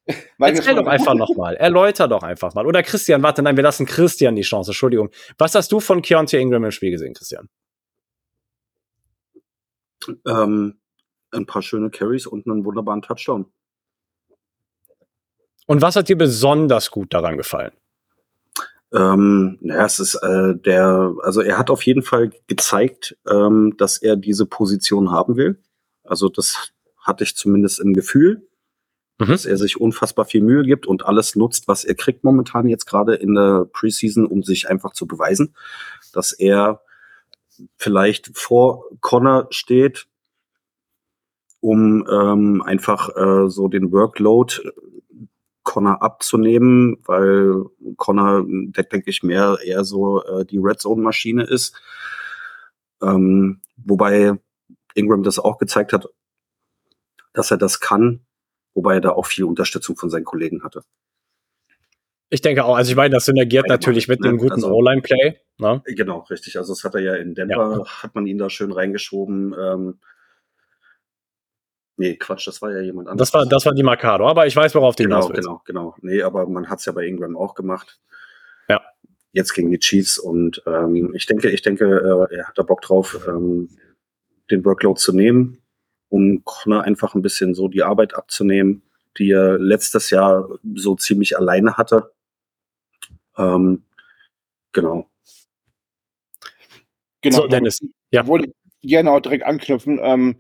Erzähl doch einfach nochmal. Erläuter doch einfach mal. Oder Christian, warte, nein, wir lassen Christian die Chance. Entschuldigung. Was hast du von Keontae Ingram im Spiel gesehen, Christian? Ähm, ein paar schöne Carries und einen wunderbaren Touchdown. Und was hat dir besonders gut daran gefallen? Ähm, ja, es ist äh, der, also er hat auf jeden Fall gezeigt, ähm, dass er diese Position haben will. Also das hatte ich zumindest im Gefühl, mhm. dass er sich unfassbar viel Mühe gibt und alles nutzt, was er kriegt momentan jetzt gerade in der Preseason, um sich einfach zu beweisen, dass er vielleicht vor Connor steht, um ähm, einfach äh, so den Workload äh, Connor abzunehmen, weil Connor, denke ich, mehr eher so äh, die Red Zone Maschine ist. Ähm, wobei Ingram das auch gezeigt hat, dass er das kann, wobei er da auch viel Unterstützung von seinen Kollegen hatte. Ich denke auch, also ich meine, das synergiert Einmal, natürlich mit ne? einem guten also, O-Line-Play. Ne? Genau, richtig. Also das hat er ja in Denver, ja. hat man ihn da schön reingeschoben. Ähm, nee, Quatsch, das war ja jemand anderes. Das war, das war die Mercado, aber ich weiß, worauf du genau, hinaus. Genau, genau. Nee, aber man hat es ja bei Ingram auch gemacht. Ja. Jetzt gegen die Chiefs und ähm, ich denke, ich denke, äh, er hat da Bock drauf, ähm, den Workload zu nehmen, um Connor einfach ein bisschen so die Arbeit abzunehmen, die er letztes Jahr so ziemlich alleine hatte. Ähm, genau. Genau, so, Dennis. Ja. Wollte gerne auch direkt anknüpfen. Ähm,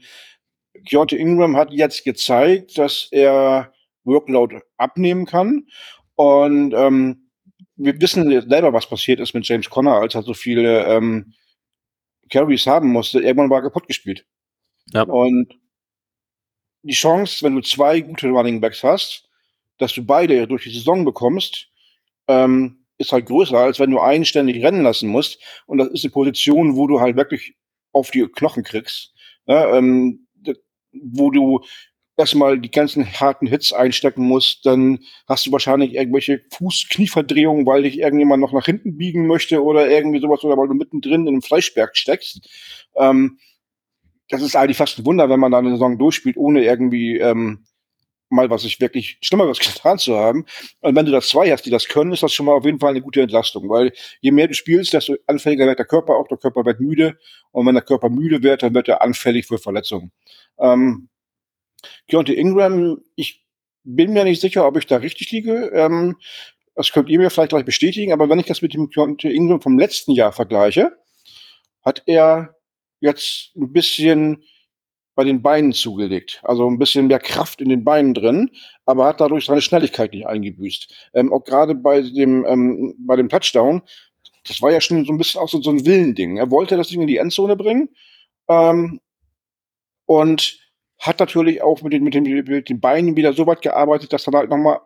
Kyoto Ingram hat jetzt gezeigt, dass er Workload abnehmen kann. Und ähm, wir wissen selber, was passiert ist mit James Conner, als er so viele ähm, Carries haben musste, irgendwann war kaputt gespielt. Ja. Und die Chance, wenn du zwei gute Running Backs hast, dass du beide durch die Saison bekommst, ähm, ist halt größer, als wenn du einen ständig rennen lassen musst. Und das ist eine Position, wo du halt wirklich auf die Knochen kriegst. Ja, ähm, wo du erstmal die ganzen harten Hits einstecken musst, dann hast du wahrscheinlich irgendwelche Fuß-Knieverdrehungen, weil dich irgendjemand noch nach hinten biegen möchte oder irgendwie sowas oder weil du mittendrin in einem Fleischberg steckst. Ähm, das ist eigentlich fast ein Wunder, wenn man da eine Saison durchspielt, ohne irgendwie ähm, mal was ich wirklich Schlimmeres getan zu haben. Und wenn du das zwei hast, die das können, ist das schon mal auf jeden Fall eine gute Entlastung, weil je mehr du spielst, desto anfälliger wird der Körper auch, der Körper wird müde. Und wenn der Körper müde wird, dann wird er anfällig für Verletzungen. Ähm, Keontae Ingram, ich bin mir nicht sicher, ob ich da richtig liege. Ähm, das könnt ihr mir vielleicht gleich bestätigen, aber wenn ich das mit dem Keontae Ingram vom letzten Jahr vergleiche, hat er jetzt ein bisschen bei den Beinen zugelegt. Also ein bisschen mehr Kraft in den Beinen drin, aber hat dadurch seine Schnelligkeit nicht eingebüßt. Ähm, auch gerade bei dem, ähm, bei dem Touchdown, das war ja schon so ein bisschen auch so, so ein Willending. Er wollte das Ding in die Endzone bringen ähm, und hat natürlich auch mit den, mit, den, mit den Beinen wieder so weit gearbeitet, dass er halt nochmal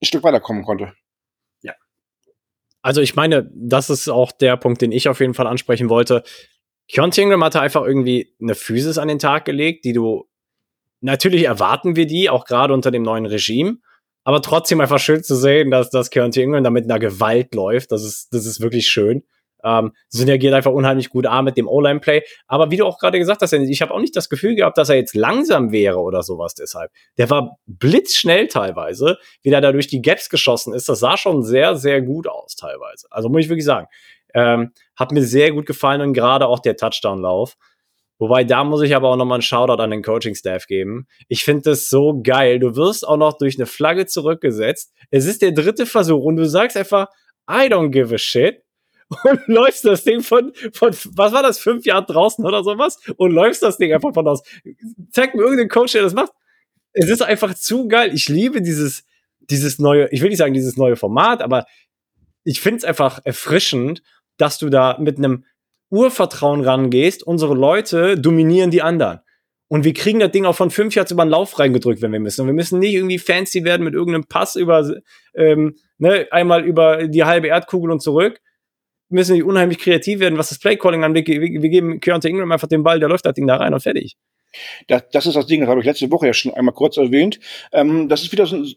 ein Stück weiterkommen konnte. Ja. Also ich meine, das ist auch der Punkt, den ich auf jeden Fall ansprechen wollte. Keontae Ingram hatte einfach irgendwie eine Physis an den Tag gelegt, die du natürlich erwarten wir die, auch gerade unter dem neuen Regime. Aber trotzdem einfach schön zu sehen, dass, dass Keontae Ingram da mit einer Gewalt läuft. Das ist, das ist wirklich schön. Ähm, synergiert einfach unheimlich gut A mit dem O-Line-Play. Aber wie du auch gerade gesagt hast, ich habe auch nicht das Gefühl gehabt, dass er jetzt langsam wäre oder sowas deshalb. Der war blitzschnell teilweise, wie der da durch die Gaps geschossen ist. Das sah schon sehr, sehr gut aus teilweise. Also muss ich wirklich sagen. Ähm, hat mir sehr gut gefallen und gerade auch der Touchdown-Lauf. Wobei, da muss ich aber auch nochmal einen Shoutout an den Coaching-Staff geben. Ich finde das so geil. Du wirst auch noch durch eine Flagge zurückgesetzt. Es ist der dritte Versuch und du sagst einfach, I don't give a shit. Und läufst das Ding von, von, was war das, fünf Jahren draußen oder sowas? Und läufst das Ding einfach von aus. Zeig mir irgendeinen Coach, der das macht. Es ist einfach zu geil. Ich liebe dieses, dieses neue, ich will nicht sagen dieses neue Format, aber ich finde es einfach erfrischend dass du da mit einem Urvertrauen rangehst. Unsere Leute dominieren die anderen. Und wir kriegen das Ding auch von fünf Yards über den Lauf reingedrückt, wenn wir müssen. Und wir müssen nicht irgendwie fancy werden mit irgendeinem Pass über, ähm, ne, einmal über die halbe Erdkugel und zurück. Wir müssen nicht unheimlich kreativ werden, was das Playcalling angeht. Wir, wir geben Keontae Ingram einfach den Ball, der läuft das Ding da rein und fertig. Das, das ist das Ding, das habe ich letzte Woche ja schon einmal kurz erwähnt. Ähm, das ist wieder so ein,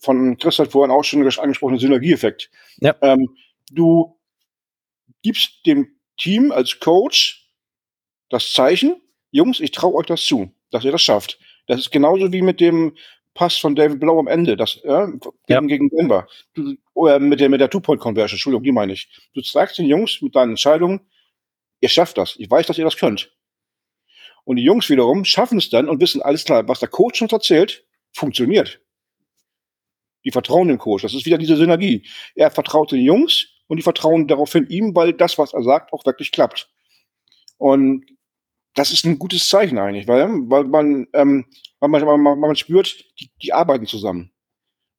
von Chris hat vorhin auch schon angesprochene Synergieeffekt. Ja. Ähm, du gibst dem Team als Coach das Zeichen, Jungs, ich traue euch das zu, dass ihr das schafft. Das ist genauso wie mit dem Pass von David Blau am Ende, das ja, gegen, ja. gegen Denver. Du, oder mit der mit der Two-Point-Conversion, Entschuldigung, die meine ich. Du zeigst den Jungs mit deinen Entscheidungen, ihr schafft das. Ich weiß, dass ihr das könnt. Und die Jungs wiederum schaffen es dann und wissen alles klar, was der Coach uns erzählt, funktioniert. Die vertrauen dem Coach. Das ist wieder diese Synergie. Er vertraut den Jungs und die vertrauen daraufhin ihm, weil das, was er sagt, auch wirklich klappt. Und das ist ein gutes Zeichen eigentlich, weil, weil man, ähm, weil man, man, man spürt, die, die arbeiten zusammen.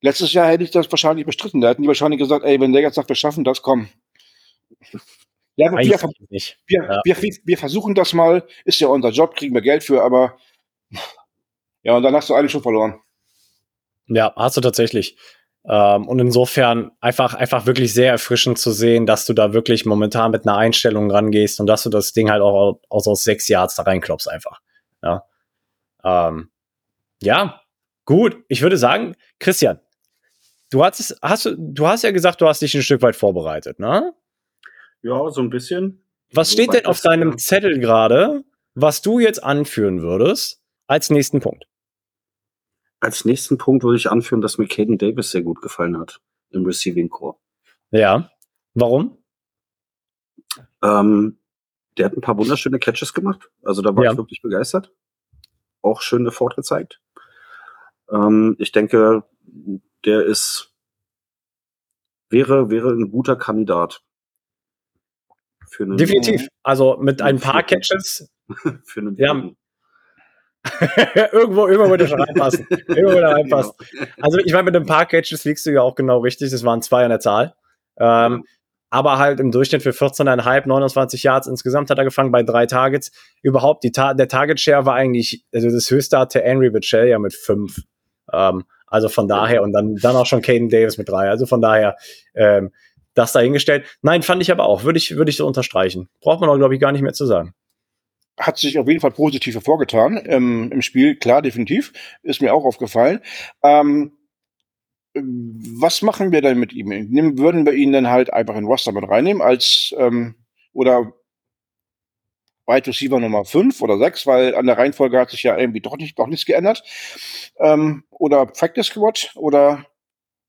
Letztes Jahr hätte ich das wahrscheinlich bestritten. Da hätten die wahrscheinlich gesagt, ey, wenn der jetzt sagt, wir schaffen das, komm. Ja, wir, wir, wir, ja. wir, wir, versuchen das mal, ist ja unser Job, kriegen wir Geld für, aber ja, und dann hast du eigentlich schon verloren. Ja, hast du tatsächlich. Ähm, und insofern einfach, einfach wirklich sehr erfrischend zu sehen, dass du da wirklich momentan mit einer Einstellung rangehst und dass du das Ding halt auch aus, aus sechs Yards da reinklopfst einfach. Ja. Ähm, ja, gut. Ich würde sagen, Christian, du hast, hast du, hast ja gesagt, du hast dich ein Stück weit vorbereitet, ne? Ja, so ein bisschen. Was so steht denn auf deinem Zettel gerade, was du jetzt anführen würdest als nächsten Punkt? Als nächsten Punkt würde ich anführen, dass mir Caden Davis sehr gut gefallen hat im Receiving Core. Ja. Warum? Ähm, der hat ein paar wunderschöne Catches gemacht. Also da war ja. ich wirklich begeistert. Auch schöne fortgezeigt. Ähm, ich denke, der ist wäre wäre ein guter Kandidat. Definitiv. Also mit ein paar Catches. für einen ja, irgendwo, irgendwo würde schon reinpassen. irgendwo würde reinpassen. Genau. Also ich meine, mit den Park-Catches liegst du ja auch genau richtig. Das waren zwei an der Zahl. Ähm, aber halt im Durchschnitt für 14,5, 29 Yards insgesamt hat er gefangen bei drei Targets. Überhaupt, die Ta der Target Share war eigentlich, also das höchste hatte Henry Bichel ja mit fünf. Ähm, also von daher, und dann, dann auch schon Caden Davis mit drei. Also von daher, ähm, das dahingestellt. Nein, fand ich aber auch, würde ich, würde ich so unterstreichen. Braucht man auch, glaube ich, gar nicht mehr zu sagen hat sich auf jeden Fall positiv hervorgetan ähm, im Spiel, klar, definitiv. Ist mir auch aufgefallen. Ähm, was machen wir denn mit ihm? Nehmen, würden wir ihn dann halt einfach in Roster mit reinnehmen als ähm, oder Wide Receiver Nummer 5 oder 6, weil an der Reihenfolge hat sich ja irgendwie doch nicht doch nichts geändert. Ähm, oder Practice Squad oder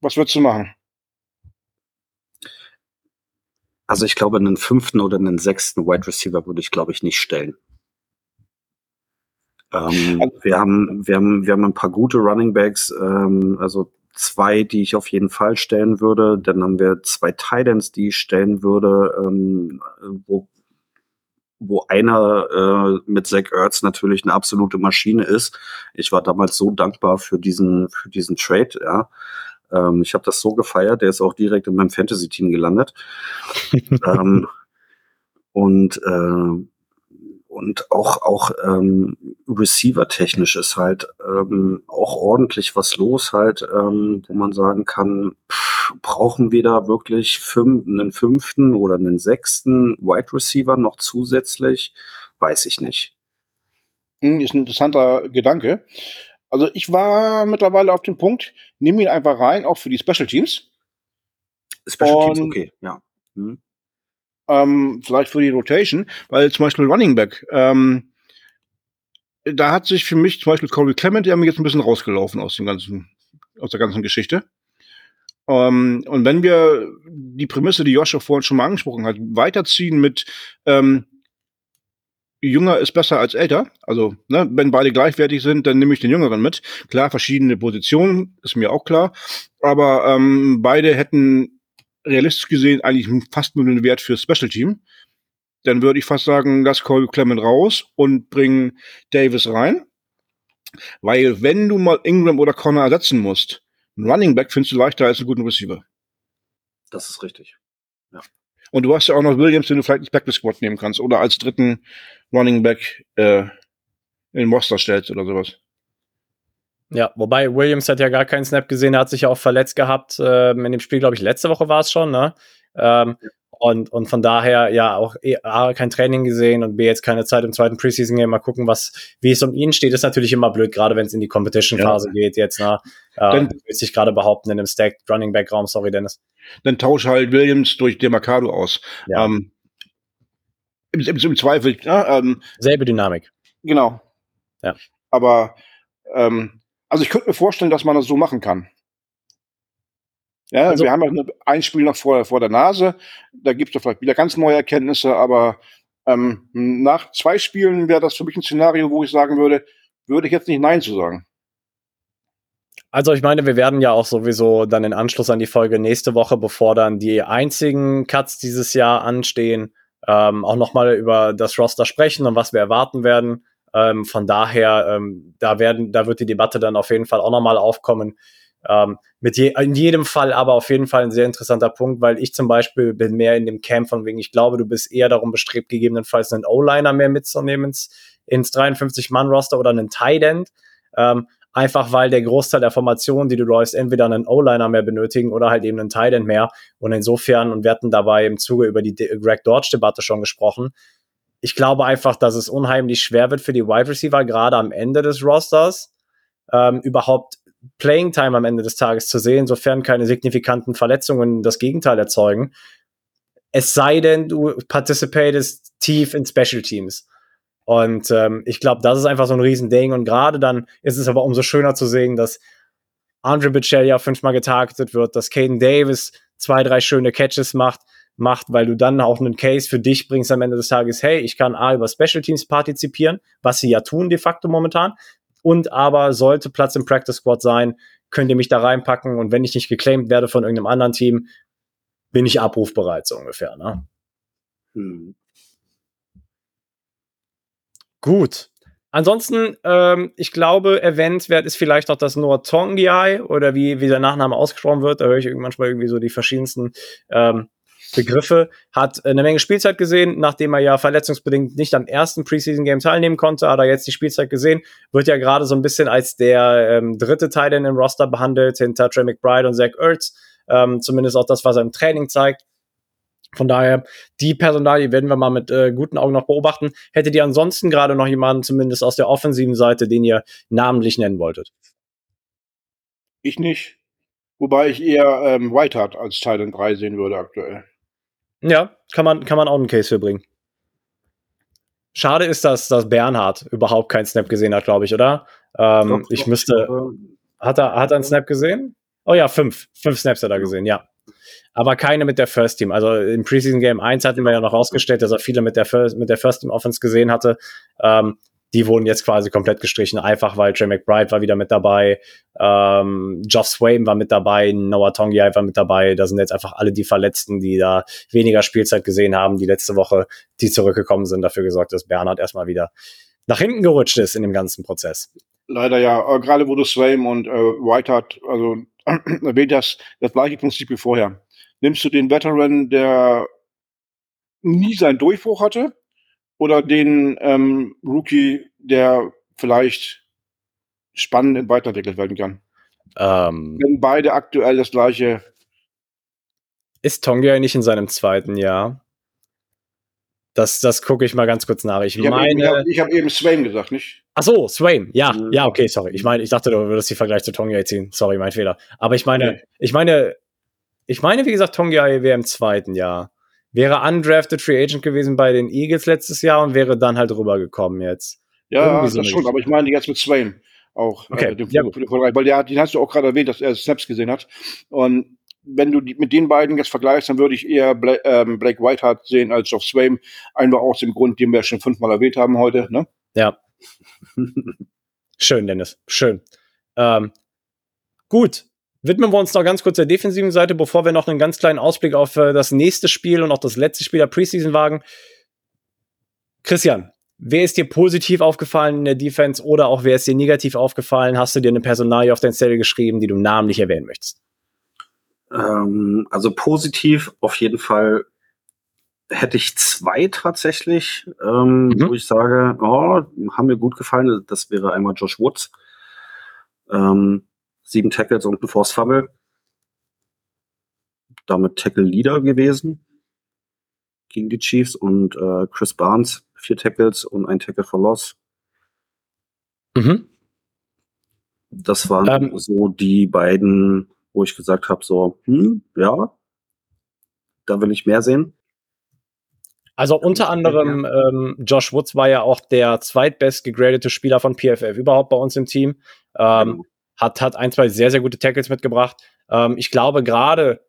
was würdest du machen? Also ich glaube, einen fünften oder einen sechsten Wide Receiver würde ich, glaube ich, nicht stellen. Ähm, also wir, haben, wir, haben, wir haben ein paar gute Running Backs, ähm, also zwei, die ich auf jeden Fall stellen würde. Dann haben wir zwei Titans, die ich stellen würde, ähm, wo, wo einer äh, mit Zach Ertz natürlich eine absolute Maschine ist. Ich war damals so dankbar für diesen, für diesen Trade, ja. Ähm, ich habe das so gefeiert, der ist auch direkt in meinem Fantasy-Team gelandet. ähm, und äh, und auch auch ähm, Receiver-technisch ist halt ähm, auch ordentlich was los halt, ähm, wo man sagen kann, pff, brauchen wir da wirklich fünf, einen fünften oder einen sechsten Wide Receiver noch zusätzlich? Weiß ich nicht. Hm, ist ein interessanter Gedanke. Also ich war mittlerweile auf dem Punkt, nehme ihn einfach rein, auch für die Special Teams. Special Teams, okay, ja. Hm ähm, vielleicht für die Rotation, weil zum Beispiel Running Back, ähm, da hat sich für mich zum Beispiel Corey Clement, der mir jetzt ein bisschen rausgelaufen aus dem ganzen, aus der ganzen Geschichte. Ähm, und wenn wir die Prämisse, die Joshua vorhin schon mal angesprochen hat, weiterziehen mit ähm, Jünger ist besser als älter. Also, ne, wenn beide gleichwertig sind, dann nehme ich den Jüngeren mit. Klar, verschiedene Positionen, ist mir auch klar. Aber ähm, beide hätten realistisch gesehen eigentlich fast nur den Wert für Special Team. Dann würde ich fast sagen, lass Cole Clement raus und bring Davis rein. Weil wenn du mal Ingram oder Connor ersetzen musst, einen Running Back findest du leichter als einen guten Receiver. Das ist richtig. Ja. Und du hast ja auch noch Williams, den du vielleicht nicht Back Squad nehmen kannst oder als dritten Running Back äh, in den Monster stellst oder sowas. Ja, wobei Williams hat ja gar keinen Snap gesehen, er hat sich ja auch verletzt gehabt. Ähm, in dem Spiel, glaube ich, letzte Woche war es schon, ne? Ähm, ja. und, und von daher ja auch e, A, kein Training gesehen und B, jetzt keine Zeit im zweiten Preseason-Game. Mal gucken, was, wie es um ihn steht. ist natürlich immer blöd, gerade wenn es in die Competition-Phase ja. geht jetzt, ne? Ähm, will sich gerade behaupten in dem Stacked Running Back-Raum, sorry, Dennis. Dann tausche halt Williams durch Demarcado aus. Ja. Ähm, im, im, im, Zweifel, ja, ähm, Selbe Dynamik. Genau. Ja. Aber ähm, also ich könnte mir vorstellen, dass man das so machen kann. Ja, also, wir haben ja ein Spiel noch vor, vor der Nase. Da gibt es vielleicht wieder ganz neue Erkenntnisse, aber ähm, nach zwei Spielen wäre das für mich ein Szenario, wo ich sagen würde, würde ich jetzt nicht Nein zu sagen. Also ich meine, wir werden ja auch sowieso dann in Anschluss an die Folge nächste Woche, bevor dann die einzigen Cuts dieses Jahr anstehen, ähm, auch nochmal über das Roster sprechen und was wir erwarten werden. Ähm, von daher, ähm, da werden, da wird die Debatte dann auf jeden Fall auch nochmal aufkommen. Ähm, mit je, in jedem Fall aber auf jeden Fall ein sehr interessanter Punkt, weil ich zum Beispiel bin mehr in dem Camp von wegen, ich glaube, du bist eher darum bestrebt, gegebenenfalls einen O-Liner mehr mitzunehmen ins, ins 53-Mann-Roster oder einen Tight End. Ähm, einfach weil der Großteil der Formationen, die du läufst, entweder einen O-Liner mehr benötigen oder halt eben einen Tight End mehr. Und insofern, und wir hatten dabei im Zuge über die Greg Dodge-Debatte schon gesprochen, ich glaube einfach, dass es unheimlich schwer wird für die Wide Receiver, gerade am Ende des Rosters, ähm, überhaupt Playing Time am Ende des Tages zu sehen, sofern keine signifikanten Verletzungen das Gegenteil erzeugen. Es sei denn, du participatest tief in Special Teams. Und ähm, ich glaube, das ist einfach so ein Riesending. Und gerade dann ist es aber umso schöner zu sehen, dass Andre Bichel ja fünfmal getargetet wird, dass Caden Davis zwei, drei schöne Catches macht, macht, weil du dann auch einen Case für dich bringst am Ende des Tages, hey, ich kann A über Special Teams partizipieren, was sie ja tun de facto momentan, und aber sollte Platz im Practice Squad sein, könnt ihr mich da reinpacken und wenn ich nicht geclaimed werde von irgendeinem anderen Team, bin ich abrufbereit, so ungefähr. Ne? Hm. Gut. Ansonsten, ähm, ich glaube, erwähnenswert ist vielleicht auch das Noah Tongiai oder wie, wie der Nachname ausgesprochen wird. Da höre ich manchmal irgendwie so die verschiedensten ähm, Begriffe, hat eine Menge Spielzeit gesehen, nachdem er ja verletzungsbedingt nicht am ersten Preseason Game teilnehmen konnte, hat er jetzt die Spielzeit gesehen, wird ja gerade so ein bisschen als der ähm, dritte Teil in dem Roster behandelt, hinter Trey McBride und Zach Ertz, ähm, zumindest auch das, was er im Training zeigt. Von daher, die Personalie werden wir mal mit äh, guten Augen noch beobachten. Hättet ihr ansonsten gerade noch jemanden, zumindest aus der offensiven Seite, den ihr namentlich nennen wolltet? Ich nicht. Wobei ich eher ähm, Whiteheart als Teil 3 sehen würde aktuell. Ja, kann man, kann man auch einen Case für bringen. schade ist, dass, dass Bernhard überhaupt keinen Snap gesehen hat, glaube ich, oder? Ähm, Doch, ich doch, müsste. glaube, Hat er, hat er einen Snap gesehen? Oh ja, fünf. Fünf Snaps hat er gesehen, ja. Aber keine mit der First Team. Also im Preseason Game 1 hatten wir ja noch rausgestellt, dass er viele mit der First, mit der First Team Offense gesehen hatte. Ähm, die wurden jetzt quasi komplett gestrichen, einfach weil Trey McBride war wieder mit dabei, ähm, Josh Swain war mit dabei, Noah Tongiai war mit dabei. Da sind jetzt einfach alle die Verletzten, die da weniger Spielzeit gesehen haben, die letzte Woche, die zurückgekommen sind, dafür gesorgt, dass Bernhard erstmal wieder nach hinten gerutscht ist in dem ganzen Prozess. Leider ja. Aber gerade wo du Swaim und äh, White also erwähnt hast, das gleiche Prinzip wie vorher. Nimmst du den Veteran, der nie seinen Durchbruch hatte, oder den ähm, Rookie, der vielleicht spannend weiterentwickelt werden kann? Ähm, Wenn beide aktuell das gleiche. ist Tongiai nicht in seinem zweiten Jahr? Das, das gucke ich mal ganz kurz nach. Ich, Ich habe eben, ich meine. hab, eben Swaim gesagt, nicht? Ach so, Swain. Ja, Mhm. ja, okay, sorry. Ich meine, ich dachte, du würdest die Vergleich zu Tongiai ziehen. Sorry, mein Fehler. Aber ich meine, Nee. ich meine, ich meine, wie gesagt, Tongiai wäre im zweiten Jahr. Wäre undrafted Free Agent gewesen bei den Eagles letztes Jahr und wäre dann halt rübergekommen jetzt. Ja, das so eine schon, aber ich meine jetzt mit Swaim auch. Okay, äh, dem, ja gut. weil der, hat- den hast du auch gerade erwähnt, dass er Snaps gesehen hat. Und wenn du die, mit den beiden jetzt vergleichst, dann würde ich eher Bla ähm, Blake Whiteheart sehen als Josh Swaim. Einfach aus dem Grund, den wir schon fünfmal erwähnt haben heute. Ne? Ja. Schön, Dennis. Schön. Ähm, gut. Widmen wir uns noch ganz kurz der defensiven Seite, bevor wir noch einen ganz kleinen Ausblick auf äh, das nächste Spiel und auch das letzte Spiel der Preseason wagen. Christian, wer ist dir positiv aufgefallen in der Defense oder auch wer ist dir negativ aufgefallen? Hast du dir eine Personalie auf dein Zettel geschrieben, die du namentlich erwähnen möchtest? Ähm, also positiv auf jeden Fall hätte ich zwei tatsächlich, ähm, Mhm. wo ich sage, oh, haben mir gut gefallen. Das wäre einmal Josh Woods. Ähm, sieben Tackles und ein Force Fumble. Damit Tackle Leader gewesen gegen die Chiefs und äh, Chris Barnes vier Tackles und ein Tackle for Loss. Mhm. Das waren Ähm. so die beiden, wo ich gesagt habe, so, hm, ja, da will ich mehr sehen. Also unter anderem ähm, Josh Woods war ja auch der zweitbest gegradete Spieler von PFF überhaupt bei uns im Team. Ähm, hat, hat ein, zwei sehr, sehr gute Tackles mitgebracht. Ähm, ich glaube, gerade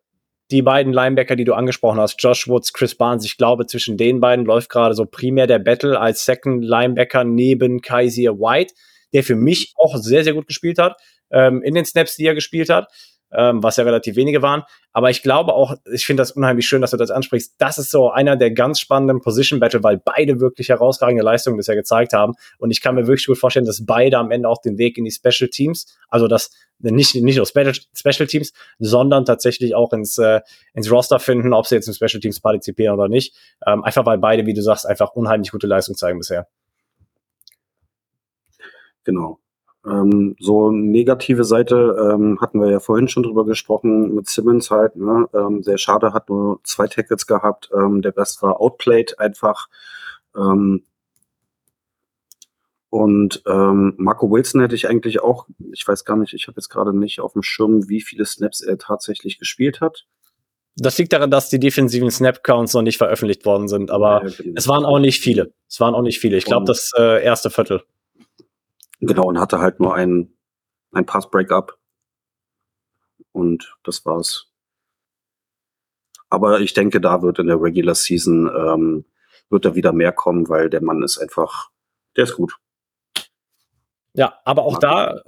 die beiden Linebacker, die du angesprochen hast, Josh Woods, Chris Barnes, ich glaube, zwischen den beiden läuft gerade so primär der Battle als Second Linebacker neben Kaiser White, der für mich auch sehr, sehr gut gespielt hat, ähm, in den Snaps, die er gespielt hat, ähm, was ja relativ wenige waren. Aber ich glaube auch, ich finde das unheimlich schön, dass du das ansprichst. Das ist so einer der ganz spannenden Position Battle, weil beide wirklich herausragende Leistungen bisher gezeigt haben. Und ich kann mir wirklich gut vorstellen, dass beide am Ende auch den Weg in die Special Teams, also das nicht, nicht nur Special, Teams, sondern tatsächlich auch ins, äh, ins Roster finden, ob sie jetzt im Special Teams partizipieren oder nicht. Ähm, einfach weil beide, wie du sagst, einfach unheimlich gute Leistung zeigen bisher. Genau. Ähm, so negative Seite ähm, hatten wir ja vorhin schon drüber gesprochen mit Simmons halt. Ne? Ähm, sehr schade, hat nur zwei Tackles gehabt. Ähm, der Rest war outplayed einfach. Ähm, und ähm, Marco Wilson hätte ich eigentlich auch, ich weiß gar nicht, ich habe jetzt gerade nicht auf dem Schirm, wie viele Snaps er tatsächlich gespielt hat. Das liegt daran, dass die defensiven Snap-Counts noch nicht veröffentlicht worden sind, aber genau. es waren auch nicht viele. Es waren auch nicht viele. Ich glaube, das äh, erste Viertel. Genau, und hatte halt nur ein, ein Pass-Breakup. Und das war's. Aber ich denke, da wird in der Regular Season ähm, wird da wieder mehr kommen, weil der Mann ist einfach, der ist gut. Ja, aber auch da,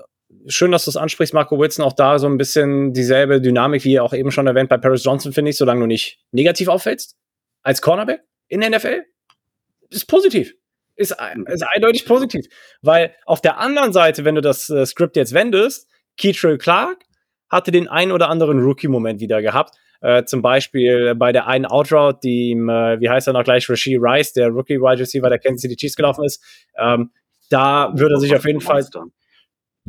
schön, dass du es ansprichst, Marco Wilson, auch da so ein bisschen dieselbe Dynamik, wie auch eben schon erwähnt bei Paris Johnson, finde ich, solange du nicht negativ auffällst, als Cornerback in der NFL, ist positiv. Ist, ist eindeutig positiv. Weil auf der anderen Seite, wenn du das äh, Skript jetzt wendest, Keitrell Clark hatte den ein oder anderen Rookie-Moment wieder gehabt. Äh, zum Beispiel bei der einen Outroute, die ihm, äh, wie heißt er noch gleich, Rasheed Rice, der Rookie-Wide Receiver der Kansas City Chiefs gelaufen ist. Ähm, da würde er sich auf jeden Fall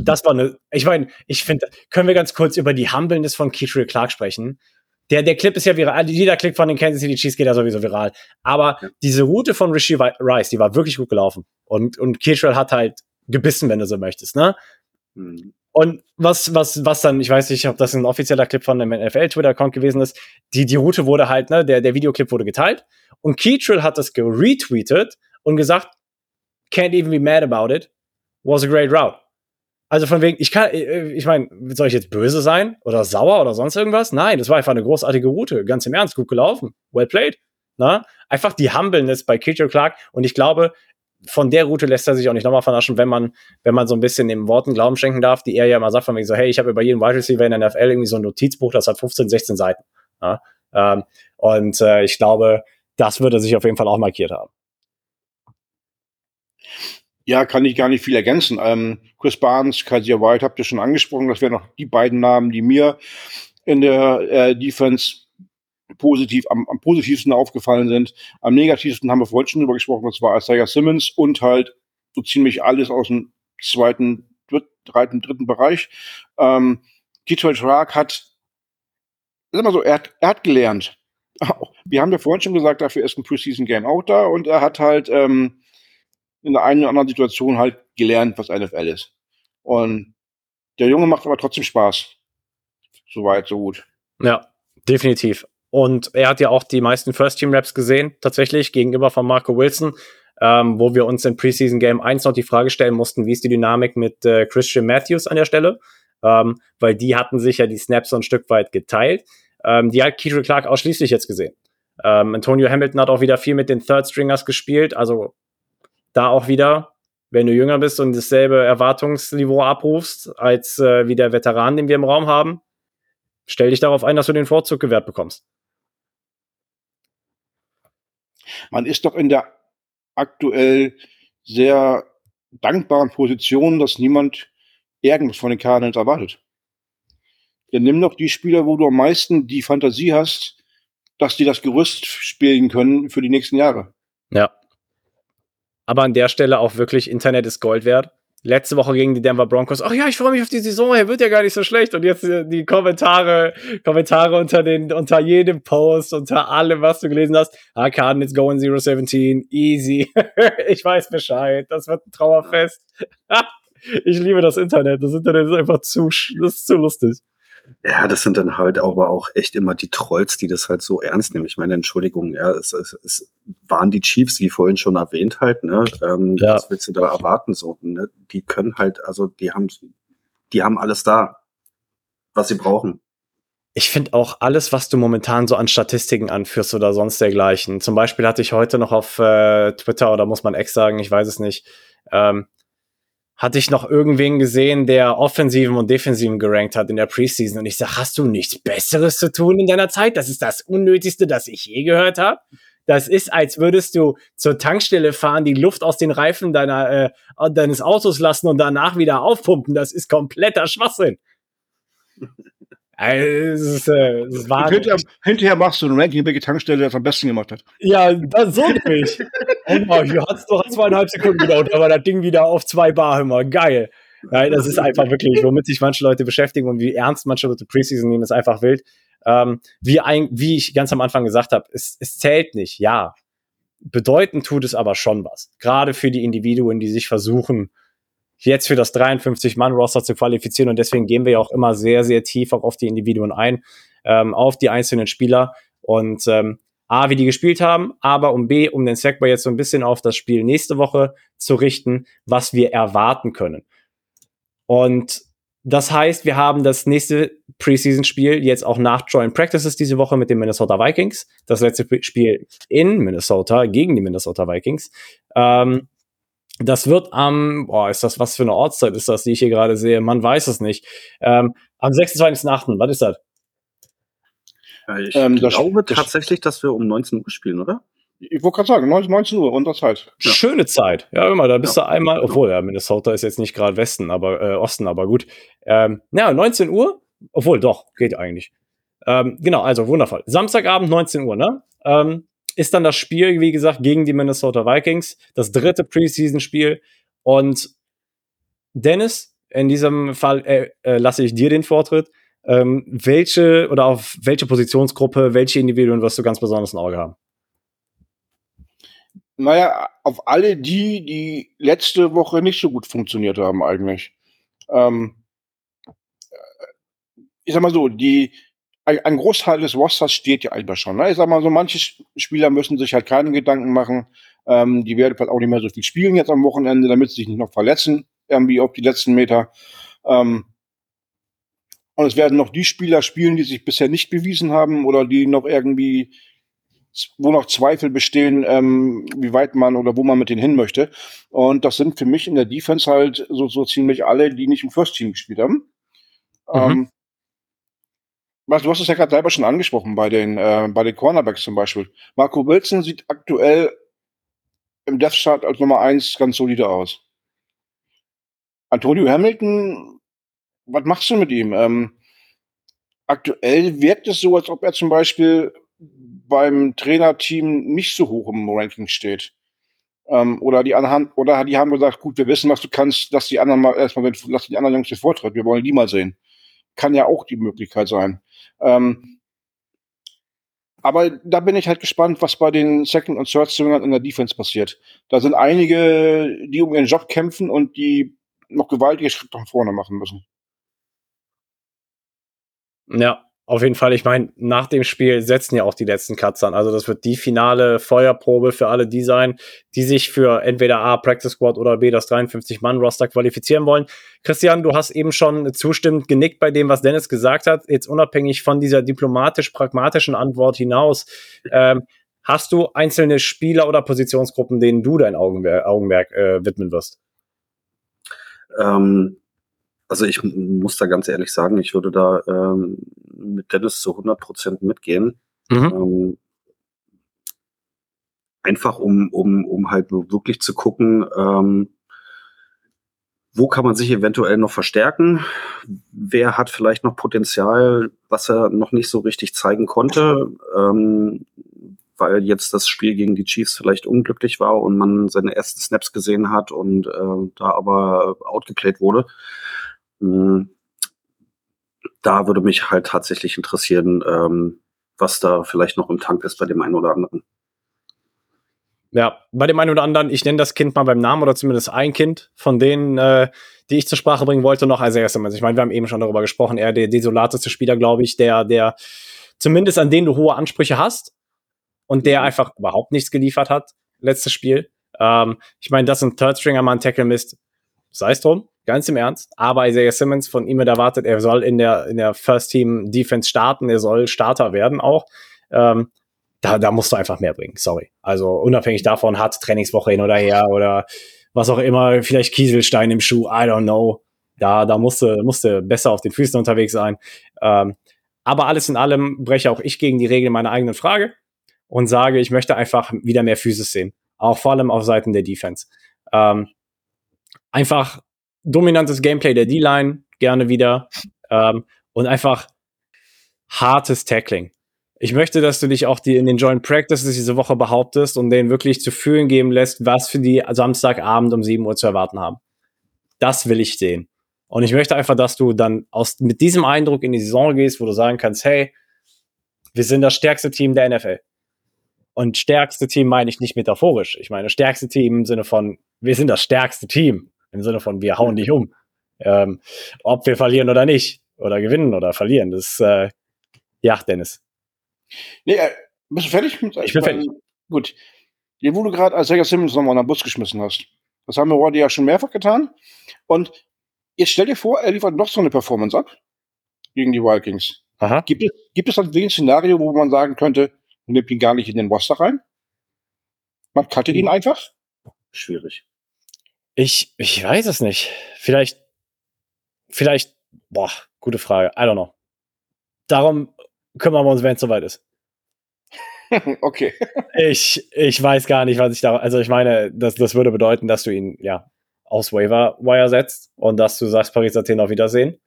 das war eine, ich meine, ich finde, können wir ganz kurz über die Humbleness von Keitrell Clark sprechen? Der, der Clip ist ja viral, jeder Clip von den Kansas City Chiefs geht ja sowieso viral. Aber Ja. diese Route von Rishi Rice, die war wirklich gut gelaufen. Und, und Keitrell hat halt gebissen, wenn du so möchtest, ne? Mhm. Und was, was, was dann, ich weiß nicht, ob das ein offizieller Clip von einem NFL-Twitter-Account gewesen ist, die, die Route wurde halt, ne, der, der Videoclip wurde geteilt und Keitrell hat das geretweetet und gesagt, can't even be mad about it, was a great route. Also von wegen, ich kann, äh, ich meine, soll ich jetzt böse sein oder sauer oder sonst irgendwas? Nein, das war einfach eine großartige Route. Ganz im Ernst, gut gelaufen. Well played. Na? Einfach die Humbleness bei Kitcher Clark. Und ich glaube, von der Route lässt er sich auch nicht nochmal vernaschen, wenn man, wenn man so ein bisschen den Worten Glauben schenken darf, die er ja mal sagt, von wegen so, hey, ich habe über jeden Wide Receiver in der NFL irgendwie so ein Notizbuch, das hat 15, 16 Seiten. Ja? Ähm, und äh, ich glaube, das würde sich auf jeden Fall auch markiert haben. Ja, kann ich gar nicht viel ergänzen. Ähm, Chris Barnes, Kaiser White habt ihr schon angesprochen. Das wären noch die beiden Namen, die mir in der äh, Defense positiv, am, am positivsten aufgefallen sind. Am negativsten haben wir vorhin schon drüber gesprochen, das war Isaiah Simmons und halt so ziemlich alles aus dem zweiten, dritten, dritten Bereich. Ähm, Detroit Rock hat, sag mal so, er hat, er hat gelernt. Wir haben ja vorhin schon gesagt, dafür ist ein Preseason Game auch da und er hat halt ähm, in der einen oder anderen Situation halt gelernt, was NFL ist. Und der Junge macht aber trotzdem Spaß. Soweit, so gut. Ja, definitiv. Und er hat ja auch die meisten First-Team-Raps gesehen, tatsächlich, gegenüber von Marco Wilson, ähm, wo wir uns in Preseason Game 1 noch die Frage stellen mussten, wie ist die Dynamik mit äh, Christian Matthews an der Stelle? Ähm, weil die hatten sich ja die Snaps so ein Stück weit geteilt. Ähm, die hat Keetrell Clark ausschließlich jetzt gesehen. Ähm, Antonio Hamilton hat auch wieder viel mit den Third Stringers gespielt, also da auch wieder, wenn du jünger bist und dasselbe Erwartungsniveau abrufst als äh, wie der Veteran, den wir im Raum haben, stell dich darauf ein, dass du den Vorzug gewährt bekommst. Man ist doch in der aktuell sehr dankbaren Position, dass niemand irgendwas von den Cardinals erwartet. Ja, nimm doch die Spieler, wo du am meisten die Fantasie hast, dass die das Gerüst spielen können für die nächsten Jahre. Ja. Aber an der Stelle auch wirklich Internet ist Gold wert letzte Woche gegen die Denver Broncos, ach ja, ich freue mich auf die Saison, er wird ja gar nicht so schlecht. Und jetzt äh, die Kommentare, Kommentare unter den, unter jedem Post, unter allem, was du gelesen hast. Ah, Cardinals going 017, easy. ich weiß Bescheid, das wird ein Trauerfest. ich liebe das Internet. Das Internet ist einfach zu, das ist zu lustig. Ja, das sind dann halt aber auch echt immer die Trolls, die das halt so ernst nehmen. Ich meine, Entschuldigung, ja, es, es, es waren die Chiefs, wie vorhin schon erwähnt halt, ne? Ähm, ja. Was willst du da erwarten? So, ne? Die können halt, also die haben, die haben alles da, was sie brauchen. Ich finde auch alles, was du momentan so an Statistiken anführst oder sonst dergleichen. Zum Beispiel hatte ich heute noch auf äh, Twitter oder muss man ex sagen, ich weiß es nicht, ähm, hatte ich noch irgendwen gesehen, der Offensiven und Defensiven gerankt hat in der Preseason. Und ich sag, hast du nichts Besseres zu tun in deiner Zeit? Das ist das Unnötigste, das ich je gehört habe. Das ist, als würdest du zur Tankstelle fahren, die Luft aus den Reifen deiner, äh, deines Autos lassen und danach wieder aufpumpen. Das ist kompletter Schwachsinn. Also, es ist, äh, es hinterher, hinterher, machst du ein Ranking, welche Tankstelle das am besten gemacht hat. Ja, das so nämlich. oh, hier hat es doch zweieinhalb Sekunden gedauert, da war das Ding wieder auf zwei Bar immer. Geil. Nein, das ist einfach wirklich, womit sich manche Leute beschäftigen und wie ernst manche Leute Preseason nehmen, ist einfach wild. Ähm, wie, ein, wie ich ganz am Anfang gesagt habe, es, es zählt nicht, ja. Bedeuten tut es aber schon was. Gerade für die Individuen, die sich versuchen, jetzt für das 53-Mann-Roster zu qualifizieren. Und deswegen gehen wir ja auch immer sehr, sehr tief auch auf die Individuen ein, ähm, auf die einzelnen Spieler. Und ähm, A, wie die gespielt haben, aber um B, um den Segway jetzt so ein bisschen auf das Spiel nächste Woche zu richten, was wir erwarten können. Und das heißt, wir haben das nächste Preseason-Spiel jetzt auch nach Joint Practices diese Woche mit den Minnesota Vikings. Das letzte Spiel in Minnesota gegen die Minnesota Vikings. Ähm, das wird am, boah, ist das was für eine Ortszeit ist das, die ich hier gerade sehe? Man weiß es nicht. Ähm, am 26.8., was ist das? Ja, ich ähm, glaube das, tatsächlich, dass wir um 19 Uhr spielen, oder? Ich wollte gerade sagen, 19, 19 Uhr, unter Zeit. Ja. Schöne Zeit. Ja, immer, da bist ja. du einmal, obwohl, ja, Minnesota ist jetzt nicht gerade Westen, aber äh, Osten, aber gut. Ähm, ja, 19 Uhr, obwohl, doch, geht eigentlich. Ähm, genau, also wundervoll. Samstagabend, 19 Uhr, ne? Ähm, ist dann das Spiel, wie gesagt, gegen die Minnesota Vikings, das dritte Preseason-Spiel. Und Dennis, in diesem Fall äh, äh, lasse ich dir den Vortritt. Ähm, welche oder auf welche Positionsgruppe, welche Individuen wirst du ganz besonders im Auge haben? Naja, auf alle die, die letzte Woche nicht so gut funktioniert haben, eigentlich. Ähm, ich sag mal so, die, ein Großteil des Rosters steht ja einfach schon. Ne? Ich sag mal so, manche Spieler müssen sich halt keine Gedanken machen. Ähm, die werden vielleicht auch nicht mehr so viel spielen jetzt am Wochenende, damit sie sich nicht noch verletzen, irgendwie auf die letzten Meter. Ähm, und es werden noch die Spieler spielen, die sich bisher nicht bewiesen haben oder die noch irgendwie, wo noch Zweifel bestehen, ähm, wie weit man oder wo man mit denen hin möchte. Und das sind für mich in der Defense halt so, so ziemlich alle, die nicht im First Team gespielt haben. Mhm. Ähm, du hast es ja gerade selber schon angesprochen bei den, äh, bei den Cornerbacks zum Beispiel. Marco Wilson sieht aktuell im Death Chart als Nummer eins ganz solide aus. Antonio Hamilton was machst du mit ihm? Ähm, aktuell wirkt es so, als ob er zum Beispiel beim Trainerteam nicht so hoch im Ranking steht. Ähm, oder die anderen, oder die haben gesagt, gut, wir wissen, was du kannst, lass die anderen mal erstmal, lass die anderen Jungs dir vortritt, wir wollen die mal sehen. Kann ja auch die Möglichkeit sein. Ähm, aber da bin ich halt gespannt, was bei den Second- und Third-Stringern in der Defense passiert. Da sind einige, die um ihren Job kämpfen und die noch gewaltige Schritte nach vorne machen müssen. Ja, auf jeden Fall. Ich meine, nach dem Spiel setzen ja auch die letzten Cuts an. Also das wird die finale Feuerprobe für alle die sein, die sich für entweder A, Practice Squad oder B, das 53-Mann-Roster qualifizieren wollen. Christian, du hast eben schon zustimmend genickt bei dem, was Dennis gesagt hat. Jetzt unabhängig von dieser diplomatisch-pragmatischen Antwort hinaus, ähm, hast du einzelne Spieler oder Positionsgruppen, denen du dein Augenmerk, Augenmerk äh, widmen wirst? Ähm, also ich muss da ganz ehrlich sagen, ich würde da ähm, mit Dennis zu 100 Prozent mitgehen. Mhm. Ähm, einfach um, um, um halt wirklich zu gucken, ähm, wo kann man sich eventuell noch verstärken? Wer hat vielleicht noch Potenzial, was er noch nicht so richtig zeigen konnte, ähm, weil jetzt das Spiel gegen die Chiefs vielleicht unglücklich war und man seine ersten Snaps gesehen hat und äh, da aber outgeplayed wurde. Hm, da würde mich halt tatsächlich interessieren, ähm, was da vielleicht noch im Tank ist bei dem einen oder anderen. Ja, bei dem einen oder anderen, ich nenne das Kind mal beim Namen oder zumindest ein Kind von denen, äh, die ich zur Sprache bringen wollte, noch als erstes. Ich meine, wir haben eben schon darüber gesprochen, er der desolateste Spieler, glaube ich, der, der zumindest an den du hohe Ansprüche hast und der mhm. einfach überhaupt nichts geliefert hat, letztes Spiel. Ähm, ich meine, dass ein Third Stringer mal ein Tackle misst, sei es drum, Ganz im Ernst. Aber Isaiah Simmons, von ihm wird erwartet, er soll in der, in der First Team Defense starten, er soll Starter werden auch. Ähm, da, da musst du einfach mehr bringen. Sorry. Also unabhängig davon, hat Trainingswoche hin oder her oder was auch immer, vielleicht Kieselstein im Schuh, I don't know. Da, da musste, musste besser auf den Füßen unterwegs sein. Ähm, aber alles in allem breche auch ich gegen die Regeln meiner eigenen Frage und sage, ich möchte einfach wieder mehr Physis sehen. Auch vor allem auf Seiten der Defense. Ähm, einfach dominantes Gameplay der D-Line, gerne wieder. Ähm, und einfach hartes Tackling. Ich möchte, dass du dich auch die in den Joint Practices diese Woche behauptest und denen wirklich zu fühlen geben lässt, was für die Samstagabend um 7 Uhr zu erwarten haben. Das will ich sehen. Und ich möchte einfach, dass du dann aus, mit diesem Eindruck in die Saison gehst, wo du sagen kannst, hey, wir sind das stärkste Team der NFL. Und stärkste Team meine ich nicht metaphorisch. Ich meine stärkste Team im Sinne von, wir sind das stärkste Team. Im Sinne von, wir hauen dich um. Ähm, ob wir verlieren oder nicht. Oder gewinnen oder verlieren. Das äh, ja, Dennis. Nee, äh, bist du fertig? Mit, ich bin fertig. Gut. Hier, wo du gerade als Sega Simmons nochmal in den Bus geschmissen hast. Das haben wir heute ja schon mehrfach getan. Und jetzt stell dir vor, er liefert noch so eine Performance ab gegen die Vikings. Aha. Gibt es, gibt es dann ein Szenario, wo man sagen könnte, man nimmt ihn gar nicht in den Roster rein? Man cuttet ihn hm. einfach? Schwierig. Ich, ich weiß es nicht. Vielleicht, vielleicht, boah, gute Frage. I don't know. Darum kümmern wir uns, wenn es soweit ist. okay. Ich, ich weiß gar nicht, was ich da, also ich meine, das, das würde bedeuten, dass du ihn, ja, aus Waiver Wire setzt und dass du sagst, Paris Athen auf Wiedersehen.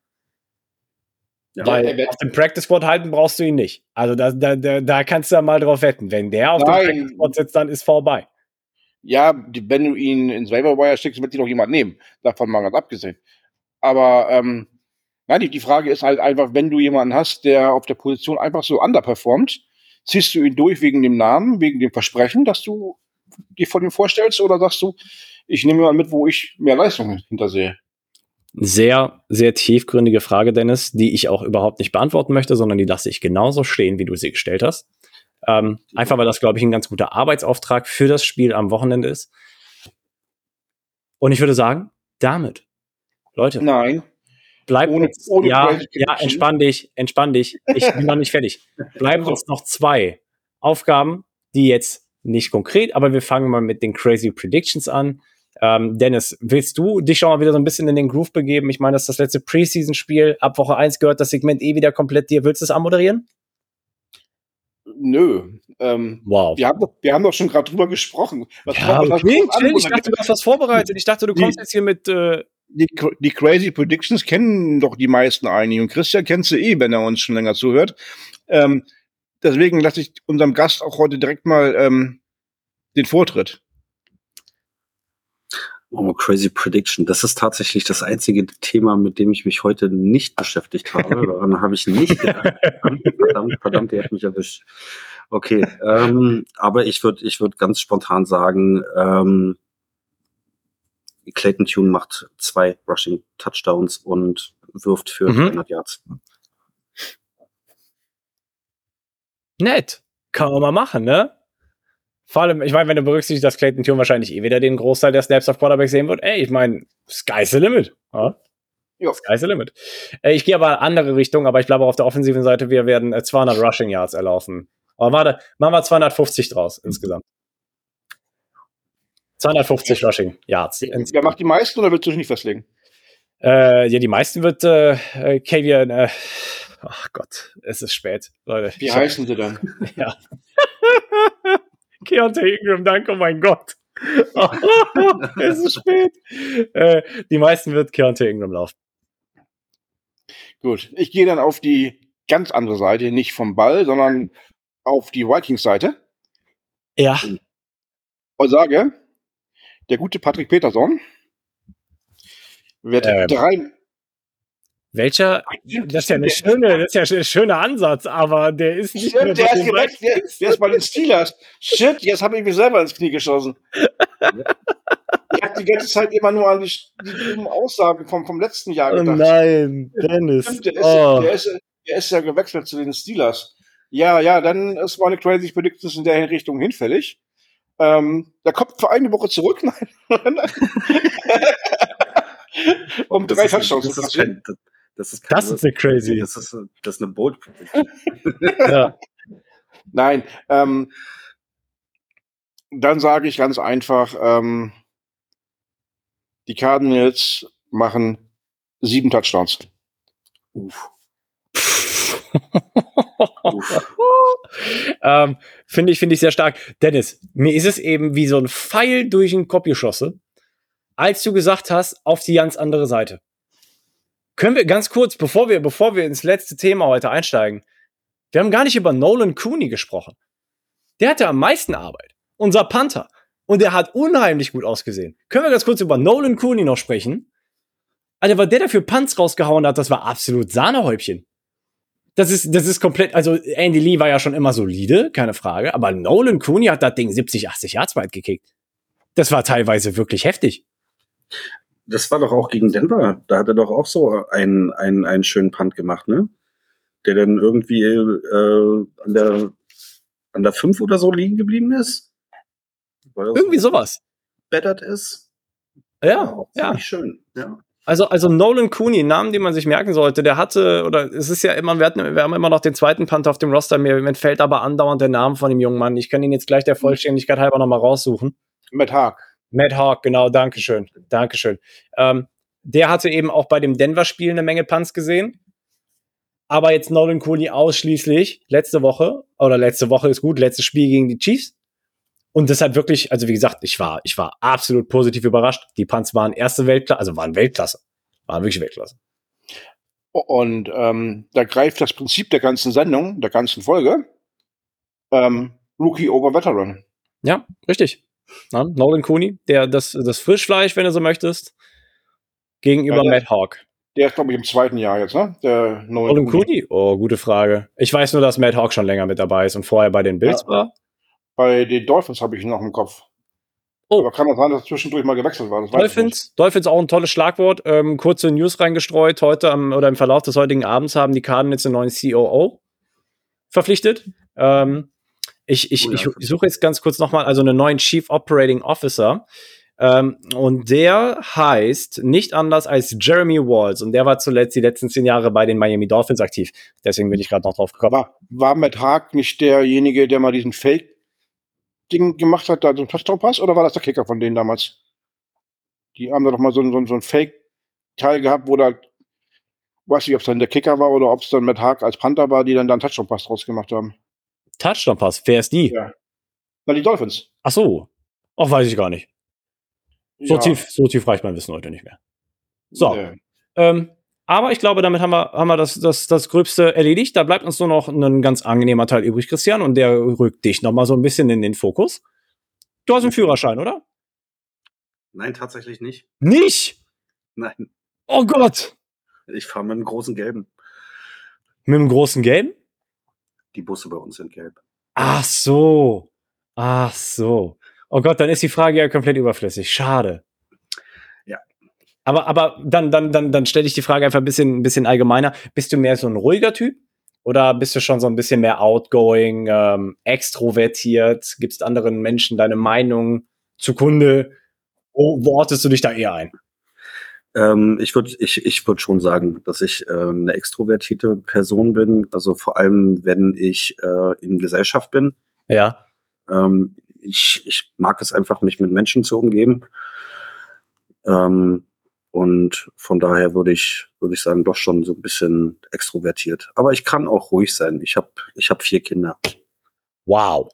Ja, Weil auf dem Practice Squad halten brauchst du ihn nicht. Also da, da, da, da kannst du ja mal drauf wetten. Wenn der auf Nein. dem Practice Squad sitzt, dann ist vorbei ja, wenn du ihn ins Waiver schickst, wird ihn noch jemand nehmen. Davon mal ganz abgesehen. Aber ähm, nein, die, die Frage ist halt einfach, wenn du jemanden hast, der auf der Position einfach so underperformt, ziehst du ihn durch wegen dem Namen, wegen dem Versprechen, dass du dir von ihm vorstellst, oder sagst du, ich nehme mal mit, wo ich mehr Leistung hintersehe? Sehr, sehr tiefgründige Frage, Dennis, die ich auch überhaupt nicht beantworten möchte, sondern die lasse ich genauso stehen, wie du sie gestellt hast. Ähm, einfach weil das, glaube ich, ein ganz guter Arbeitsauftrag für das Spiel am Wochenende ist. Und ich würde sagen, damit, Leute, Nein. bleibt ohne- uns, ohne ja, ja, entspann dich, entspann dich. Ich bin noch nicht fertig. Bleiben uns noch zwei Aufgaben, die jetzt nicht konkret, aber wir fangen mal mit den Crazy Predictions an. Ähm, Dennis, willst du dich schon mal wieder so ein bisschen in den Groove begeben? Ich meine, das ist das letzte Preseason-Spiel. Ab Woche 1 gehört das Segment eh wieder komplett dir. Willst du es anmoderieren? Nö. Ähm, Wow. wir, haben doch, wir haben doch schon gerade drüber gesprochen. Was Ja, okay, chill. Ich dachte, du hast was vorbereitet. Ich dachte, du Die- kommst jetzt hier mit. Äh, die, die Crazy Predictions kennen doch die meisten eigentlich. Und Christian kennt sie eh, wenn er uns schon länger zuhört. Ähm, deswegen lasse ich unserem Gast auch heute direkt mal ähm, den Vortritt. Oh, Crazy Prediction. Das ist tatsächlich das einzige Thema, mit dem ich mich heute nicht beschäftigt habe. Daran habe ich nicht gedacht. Verdammt, verdammt, der hat mich erwischt. Okay, ähm, aber ich würde ich würd ganz spontan sagen, ähm, Clayton Tune macht zwei Rushing Touchdowns und wirft für Mhm. 300 Yards. nett. Kann man mal machen, ne? Vor allem, ich meine, wenn du berücksichtigst, dass Clayton Tune wahrscheinlich eh wieder den Großteil der Snaps auf Quarterback sehen wird, ey, ich meine, sky's the limit. Ja? Ja. Sky's the limit. Äh, ich gehe aber in eine andere Richtung, aber ich bleibe auf der offensiven Seite. Wir werden äh, 200 Rushing Yards erlaufen. Aber warte, machen wir 250 draus insgesamt. 250 Rushing Yards. Wer macht die meisten oder willst du dich nicht festlegen? äh, ja, die meisten wird äh, äh, Kavian, äh, ach Gott, es ist spät, Leute. Wie heißen sie denn? Ja. Keontae Ingram, danke, oh mein Gott. es ist spät. Äh, die meisten wird Keontae Ingram laufen. Gut, ich gehe dann auf die ganz andere Seite, nicht vom Ball, sondern auf die Vikings-Seite Ja. und sage, der gute Patrick Peterson wird Ähm. drei. Welcher? Das ist ja eine schöne, das ist ja ein schöner Ansatz, aber der ist nicht Stimmt, der ist, gewechselt, der, der ist bei den Steelers. Shit, jetzt habe ich mich selber ins Knie geschossen. Ich habe die ganze Zeit immer nur an die, die dummen Aussagen vom, vom letzten Jahr Oh gedacht. nein, Dennis. Stimmt, der, ist, Oh. der, ist, der ist ja gewechselt zu den Steelers. Ja, ja, dann ist meine Crazy Predictions in der Richtung hinfällig. Ähm, der kommt für eine Woche zurück. Nein. um drei Das ist, Touchdowns zu kassieren. Das ist Das ist eine crazy. Das ist, das ist eine Bold Prediction. Ja. Nein, ähm, dann sage ich ganz einfach, ähm, die Cardinals machen sieben Touchdowns. Uff. ähm, finde ich, finde ich sehr stark. Dennis, mir ist es eben wie so ein Pfeil durch den Kopf geschossen, als du gesagt hast, auf die ganz andere Seite. Können wir ganz kurz, bevor wir, bevor wir ins letzte Thema heute einsteigen, wir haben gar nicht über Nolan Cooney gesprochen. Der hatte am meisten Arbeit. Unser Panther. Und der hat unheimlich gut ausgesehen. Können wir ganz kurz über Nolan Cooney noch sprechen? Alter, was der da für Punts rausgehauen hat, das war absolut Sahnehäubchen. Das ist, das ist komplett, also Andy Lee war ja schon immer solide, keine Frage, aber Nolan Cooney hat das Ding 70, 80 Yards weit gekickt. Das war teilweise wirklich heftig. Das war doch auch gegen Denver. Da hat er doch auch so einen, einen, einen schönen Punt gemacht, ne? Der dann irgendwie äh, an der an der 5 oder so liegen geblieben ist. Weil er Irgendwie so sowas. bettert ist. Ja, auch ja. ziemlich schön. Ja. Also, also Nolan Cooney, Namen, den man sich merken sollte, der hatte, oder es ist ja immer, wir, hatten, wir haben immer noch den zweiten Panther auf dem Roster, mir entfällt aber andauernd der Name von dem jungen Mann. Ich kann ihn jetzt gleich der Vollständigkeit halber nochmal raussuchen. Matt Haag. Matt Hawk, genau, Dankeschön. Dankeschön. Ähm, der hatte eben auch bei dem Denver-Spiel eine Menge Punts gesehen. Aber jetzt Nolan Cooney ausschließlich letzte Woche, oder letzte Woche ist gut, letztes Spiel gegen die Chiefs. Und das hat wirklich, also wie gesagt, ich war, ich war absolut positiv überrascht. Die Punts waren erste Weltklasse, also waren Weltklasse. Waren wirklich Weltklasse. Und ähm, da greift das Prinzip der ganzen Sendung, der ganzen Folge, ähm, Rookie over Veteran. Ja, richtig. Ja, Nolan Cooney, der, das, das Frischfleisch, wenn du so möchtest, gegenüber Ja. Matt Hawk. Der ist, glaube ich, im zweiten Jahr jetzt, ne? Der Nolan Cooney? Oh, gute Frage. Ich weiß nur, dass Matt Hawk schon länger mit dabei ist und vorher bei den Bills Ja. war. Bei den Dolphins habe ich ihn noch im Kopf. Oh. Aber kann das sein, dass zwischendurch mal gewechselt war? Dolphins, Dolphins auch ein tolles Schlagwort. Ähm, kurze News reingestreut. Heute am, oder im Verlauf des heutigen Abends haben die Cardinals einen neuen COO verpflichtet. Ähm, Ich, ich, Oh ich das- suche jetzt ganz kurz nochmal, also einen neuen Chief Operating Officer. Ähm, und der heißt nicht anders als Jeremy Walls. Und der war zuletzt die letzten zehn Jahre bei den Miami Dolphins aktiv. Deswegen bin ich gerade noch drauf gekommen. War, war Matt Haag nicht derjenige, der mal diesen Fake-Ding gemacht hat, da so einen Touchdown-Pass? Oder war das der Kicker von denen damals? Die haben da doch mal so, ein- so, ein- so ein Fake-Teil gehabt, wo da, weiß nicht, ob es dann der Kicker war oder ob es dann Matt Haag als Panther war, die dann da einen Touchdown-Pass draus gemacht haben. Touchdown-Pass. Wer ist die? Ja. Na, die Dolphins. Ach so. Ach, weiß ich gar nicht. So, Ja. tief, so tief reicht mein Wissen heute nicht mehr. So. Nee. Ähm, aber ich glaube, damit haben wir, haben wir das, das, das Gröbste erledigt. Da bleibt uns nur noch ein ganz angenehmer Teil übrig, Christian, und der rückt dich noch mal so ein bisschen in den Fokus. Du hast einen Führerschein, oder? Nein, tatsächlich nicht. Nicht! Nein, Oh Gott! ich fahre mit einem großen Gelben. Mit dem großen Gelb? Die Busse bei uns sind gelb. Ach so. Ach so. Oh Gott, dann ist die Frage ja komplett überflüssig. Schade. Ja. Aber, aber dann, dann, dann, dann stelle ich die Frage einfach ein bisschen, ein bisschen allgemeiner. Bist du mehr so ein ruhiger Typ? Oder bist du schon so ein bisschen mehr outgoing, ähm, extrovertiert? Gibst anderen Menschen deine Meinung zukunde? Wo wo ortest du dich da eher ein? Ähm, ich würde ich, ich würd schon sagen, dass ich äh, eine extrovertierte Person bin. Also vor allem, wenn ich äh, in Gesellschaft bin. Ja. Ähm, ich, ich mag es einfach, mich mit Menschen zu umgeben. Ähm, und von daher würde ich, würde ich sagen, doch schon so ein bisschen extrovertiert. Aber ich kann auch ruhig sein. Ich habe ich hab vier Kinder. Wow.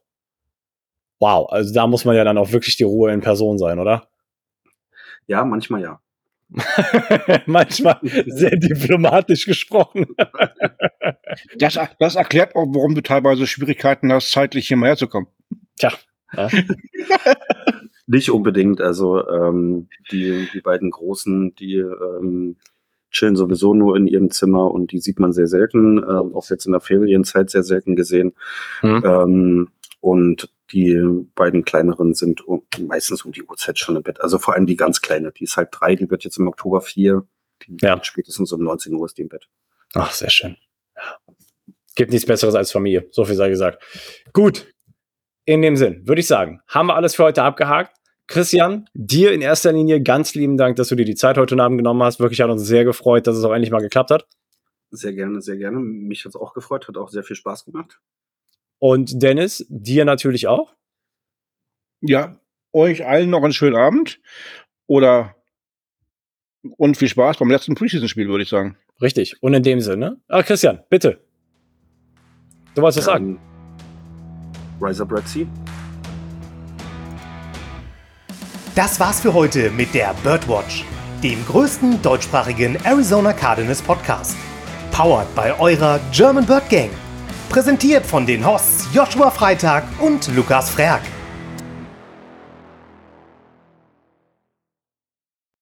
Wow. Also da muss man ja dann auch wirklich die Ruhe in Person sein, oder? Ja, manchmal ja. Manchmal sehr diplomatisch gesprochen. Das, das erklärt auch, warum du teilweise Schwierigkeiten hast, zeitlich hier mal herzukommen. Tja. Ja. Nicht unbedingt. Also ähm, die, die beiden Großen, die ähm, chillen sowieso nur in ihrem Zimmer und die sieht man sehr selten, ähm, auch jetzt in der Ferienzeit sehr selten gesehen. Mhm. Ähm, und die beiden kleineren sind meistens um die Uhrzeit schon im Bett. Also vor allem die ganz kleine, die ist halt drei, die wird jetzt im Oktober vier. Die Ja. Spätestens um 19 Uhr ist die im Bett. Ach, sehr schön. Gibt nichts Besseres als Familie, so viel sei gesagt. Gut. In dem Sinn, würde ich sagen, haben wir alles für heute abgehakt. Christian, dir in erster Linie ganz lieben Dank, dass du dir die Zeit heute Abend genommen hast. Wirklich hat uns sehr gefreut, dass es auch endlich mal geklappt hat. Sehr gerne, sehr gerne. Mich hat's auch gefreut, hat auch sehr viel Spaß gemacht. Und Dennis, dir natürlich auch. Ja, euch allen noch einen schönen Abend. Oder und viel Spaß beim letzten Preseason-Spiel, würde ich sagen. Richtig. Und in dem Sinne, ah, Christian, bitte. Du wolltest was sagen. Rise Up Red Sea. Das war's für heute mit der Birdwatch, dem größten deutschsprachigen Arizona Cardinals Podcast. Powered bei eurer German Bird Gang. Präsentiert von den Hosts Joshua Freitag und Lukas Frerk.